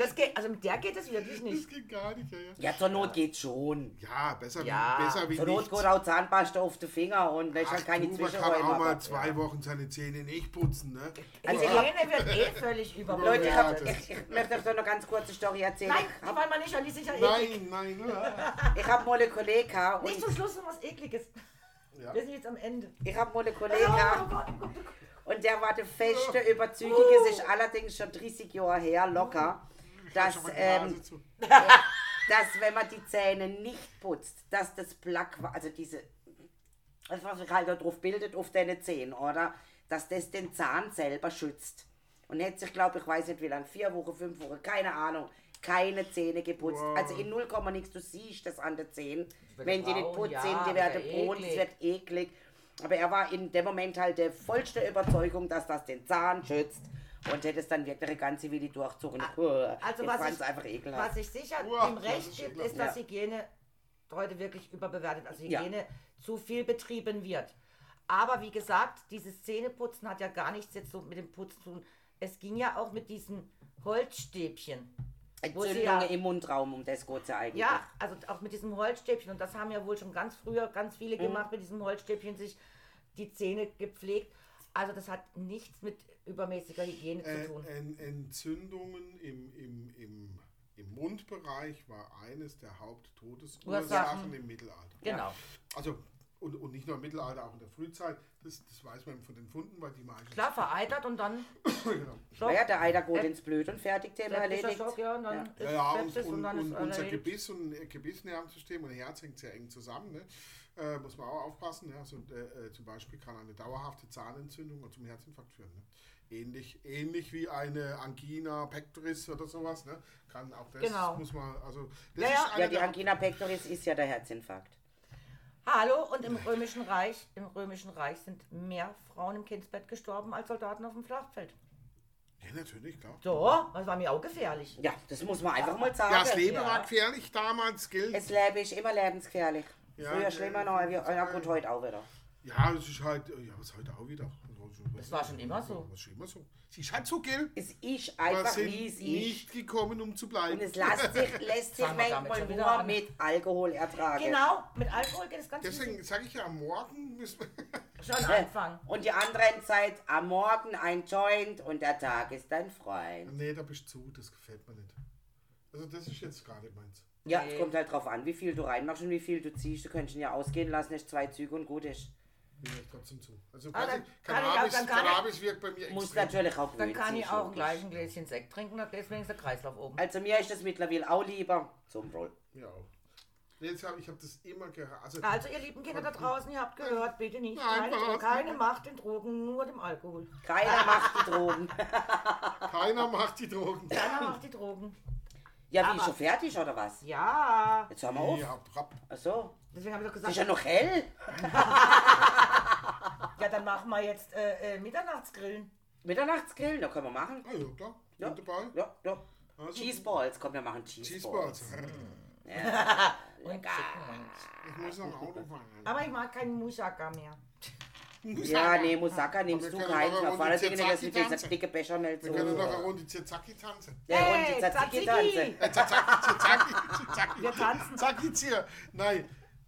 Das geht, also mit der geht es wirklich Das nicht. geht gar nicht, ja, ja. Ja, zur Not geht schon. Ja, besser Ja, wie, besser wie Zur Not geht auch Zahnpasta auf den Finger und wenn Ach, halt keine du, man kann Zwischenräume auch mal zwei Wochen seine Zähne nicht putzen, ne? Also die ich Lene wird eh völlig <laughs> Leute, ich, hab, ich, ich möchte euch doch noch ganz kurz eine Story erzählen. Nein, Ich hab, wollen wir nicht, weil die sicher eklig. Nein, nein, nein. ich hab mal eine Kollega und Nicht zum Schluss noch was Ekliges. Ja. Wir sind jetzt am Ende. ich hab mal eine Oh oh Gott, oh Gott. und der war der feste Überzeugung, es ist allerdings schon 30 Jahre her, locker, dass, ähm, <laughs> dass wenn man die Zähne nicht putzt, dass das Plack, also diese, das was sich halt da drauf bildet auf deine Zähne, oder? Dass das den Zahn selber schützt. Und hätte sich, glaube ich, weiß nicht wie lange, vier Wochen, fünf Wochen, keine Ahnung, keine Zähne geputzt. Wow. Also in 0, nichts, du siehst das an den Zähnen. Wenn die nicht putzt ja, sind, die werden braun, es wird eklig. Aber er war in dem Moment halt der vollste Überzeugung, dass das den Zahn schützt. Und hätte es dann wirklich eine ganze Willi durchzogen. Also ich was ich, einfach ekelhaft. was ich sicher Uah, im Recht ist gibt, ist, dass Ja. Hygiene heute wirklich überbewertet, also Ja. Hygiene zu viel betrieben wird. Aber wie gesagt, dieses Zähneputzen hat ja gar nichts jetzt so mit dem Putzen zu tun. Es ging ja auch mit diesen Holzstäbchen. wo sie Entzündungen ja- im Mundraum, um das es ja eigentlich. Ja, also auch mit diesem Holzstäbchen. Und das haben ja wohl schon ganz früher ganz viele Mhm. gemacht, mit diesem Holzstäbchen sich die Zähne gepflegt. Also das hat nichts mit übermäßiger Hygiene zu tun. en, Entzündungen im, im, im, im Mundbereich war eines der Haupttodesursachen Ursachen. im Mittelalter. Genau. Also, und, und nicht nur im Mittelalter, auch in der Frühzeit. Das, das weiß man von den Funden, weil die meisten. Klar, vereitert und dann <coughs> genau. Schock. Naja, der Eider geht Äh, ins Blut und fertig, Thema erledigt. Schock, ja, und dann ist Ja, ja, und, und, unser. Gebiss und Gebissnervensystem und Herz hängt sehr eng zusammen. Ne? Äh, muss man auch aufpassen. Ja? Also, äh, zum Beispiel kann eine dauerhafte Zahnentzündung zum Herzinfarkt führen. Ne? Ähnlich, ähnlich wie eine Angina pectoris oder sowas. Ne? Kann auch das, Genau. muss man, also das Ja, ja. ist eine Ja, die Angina pectoris ist ja der Herzinfarkt. Hallo, und im Römischen Reich, im Römischen Reich sind mehr Frauen im Kindsbett gestorben als Soldaten auf dem Schlachtfeld. Ja, natürlich, klar. So, das war mir auch gefährlich. Ja, das muss man einfach mal sagen. Ja, das Leben ja. war gefährlich damals, gilt. Das Leben ist immer lebensgefährlich. Ja, Früher ja, schlimmer noch, wie, ja. ja gut, heute auch wieder. Ja, das ist halt, ja, das ist heute auch wieder. Das war schon immer so. Das ist schon immer so. Sie ist halt so, gell? Es ist einfach, sind wie es ist. nicht gekommen, um zu bleiben. Und es lässt sich, <laughs> lässt sich manchmal nur an. mit Alkohol ertragen. Genau, mit Alkohol geht es ganz Deswegen sage ich ja, am Morgen müssen wir. <laughs> schon anfangen. Und die anderen Zeit am Morgen ein Joint und der Tag ist dein Freund. nee, da bist du zu, das gefällt mir nicht. Also, das ist jetzt gar nicht meins. Ja, Nee. es kommt halt drauf an, wie viel du reinmachst und wie viel du ziehst. Du könntest ihn ja ausgehen lassen, nicht zwei Züge und gut ist. Ich trotzdem zu. Also, Ah, dann quasi, kann ich auch- Cannabis, dann kann ich- Cannabis wirkt bei mir Muss extrem. natürlich auch Dann kann ich auch gleich ein Gläschen Sekt trinken, dann ist der Kreislauf oben. Also mir ist das mittlerweile auch lieber zum Wohl. Ja, auch. Jetzt hab, ich habe das immer gehört. Also, Also ihr lieben Kinder da draußen, ihr habt gehört, bitte nicht. Nein, Keine, keine Macht den Drogen, nur dem Alkohol. Keiner macht die Drogen. keiner macht die Drogen. Keiner macht die Drogen. <laughs> Ja, wie, Aber- schon fertig oder was? Ja, Jetzt hören wir auf. Ja, Rapp. Achso. deswegen habe ich doch Es gesagt, ist ja noch hell. <laughs> ja dann machen wir jetzt äh, äh, Mitternachtsgrillen. Mitternachtsgrillen, da können wir machen. Ah, ja, klar. Ja. Dabei. Ja, ja. Also, Cheeseballs, komm, wir machen Cheeseballs. Cheeseballs. <laughs> Ich muss noch ein Auto fahren. Aber ich mag keinen Mushaka mehr. Ja, nee, Musaka nimmst wir du keinen. Runde Dinge, das mit dieser Tzatziki dicke Bechamel Wir zu. können noch eine Runde Zizaki tanzen. Hey, Runde Tzatziki Tzatziki! tanzen. Äh. Wir tanzen. Zaki hier. Nein.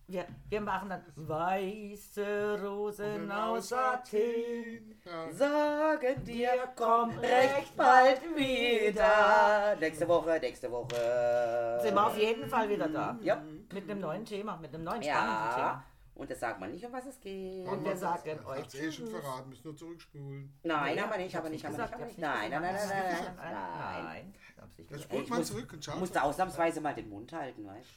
Wir, wir machen dann weiße Rosen aus Athen. Ja. Sagen dir, komm komm recht bald wieder. Nächste Woche, nächste Woche. Sind wir auf jeden Fall wieder da. Ja. Mit einem neuen Thema, mit einem neuen spannenden Ja. Thema. Und das sagt man nicht, um was es geht. Und wir sagen euch Hat's eh schon verraten, müssen nur zurückspulen. Nein, aber nicht, ich aber nicht, aber nicht. ich Nein, nicht nein, nein, nein, Nein, nein. Ich gesagt. spult Ich mal muss- zurück und schau. Musste ausnahmsweise mal den Mund halten, weißt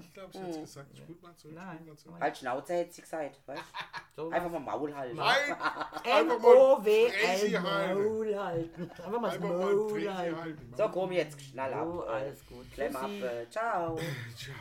Ich glaube, sie hat es gesagt. Spult mal zurück. Nein. Spult mal zurück. du? Halt Schnauze hätte sie gesagt, weißt du? <laughs> Einfach mal Maul halten. Nein. Einfach mal M-O-W-L, halten. Maul halten. Einfach mal Maul halten. So, komm jetzt, ab. Äh, alles gut. Klemm ab. Äh, Ciao. <laughs> Ciao.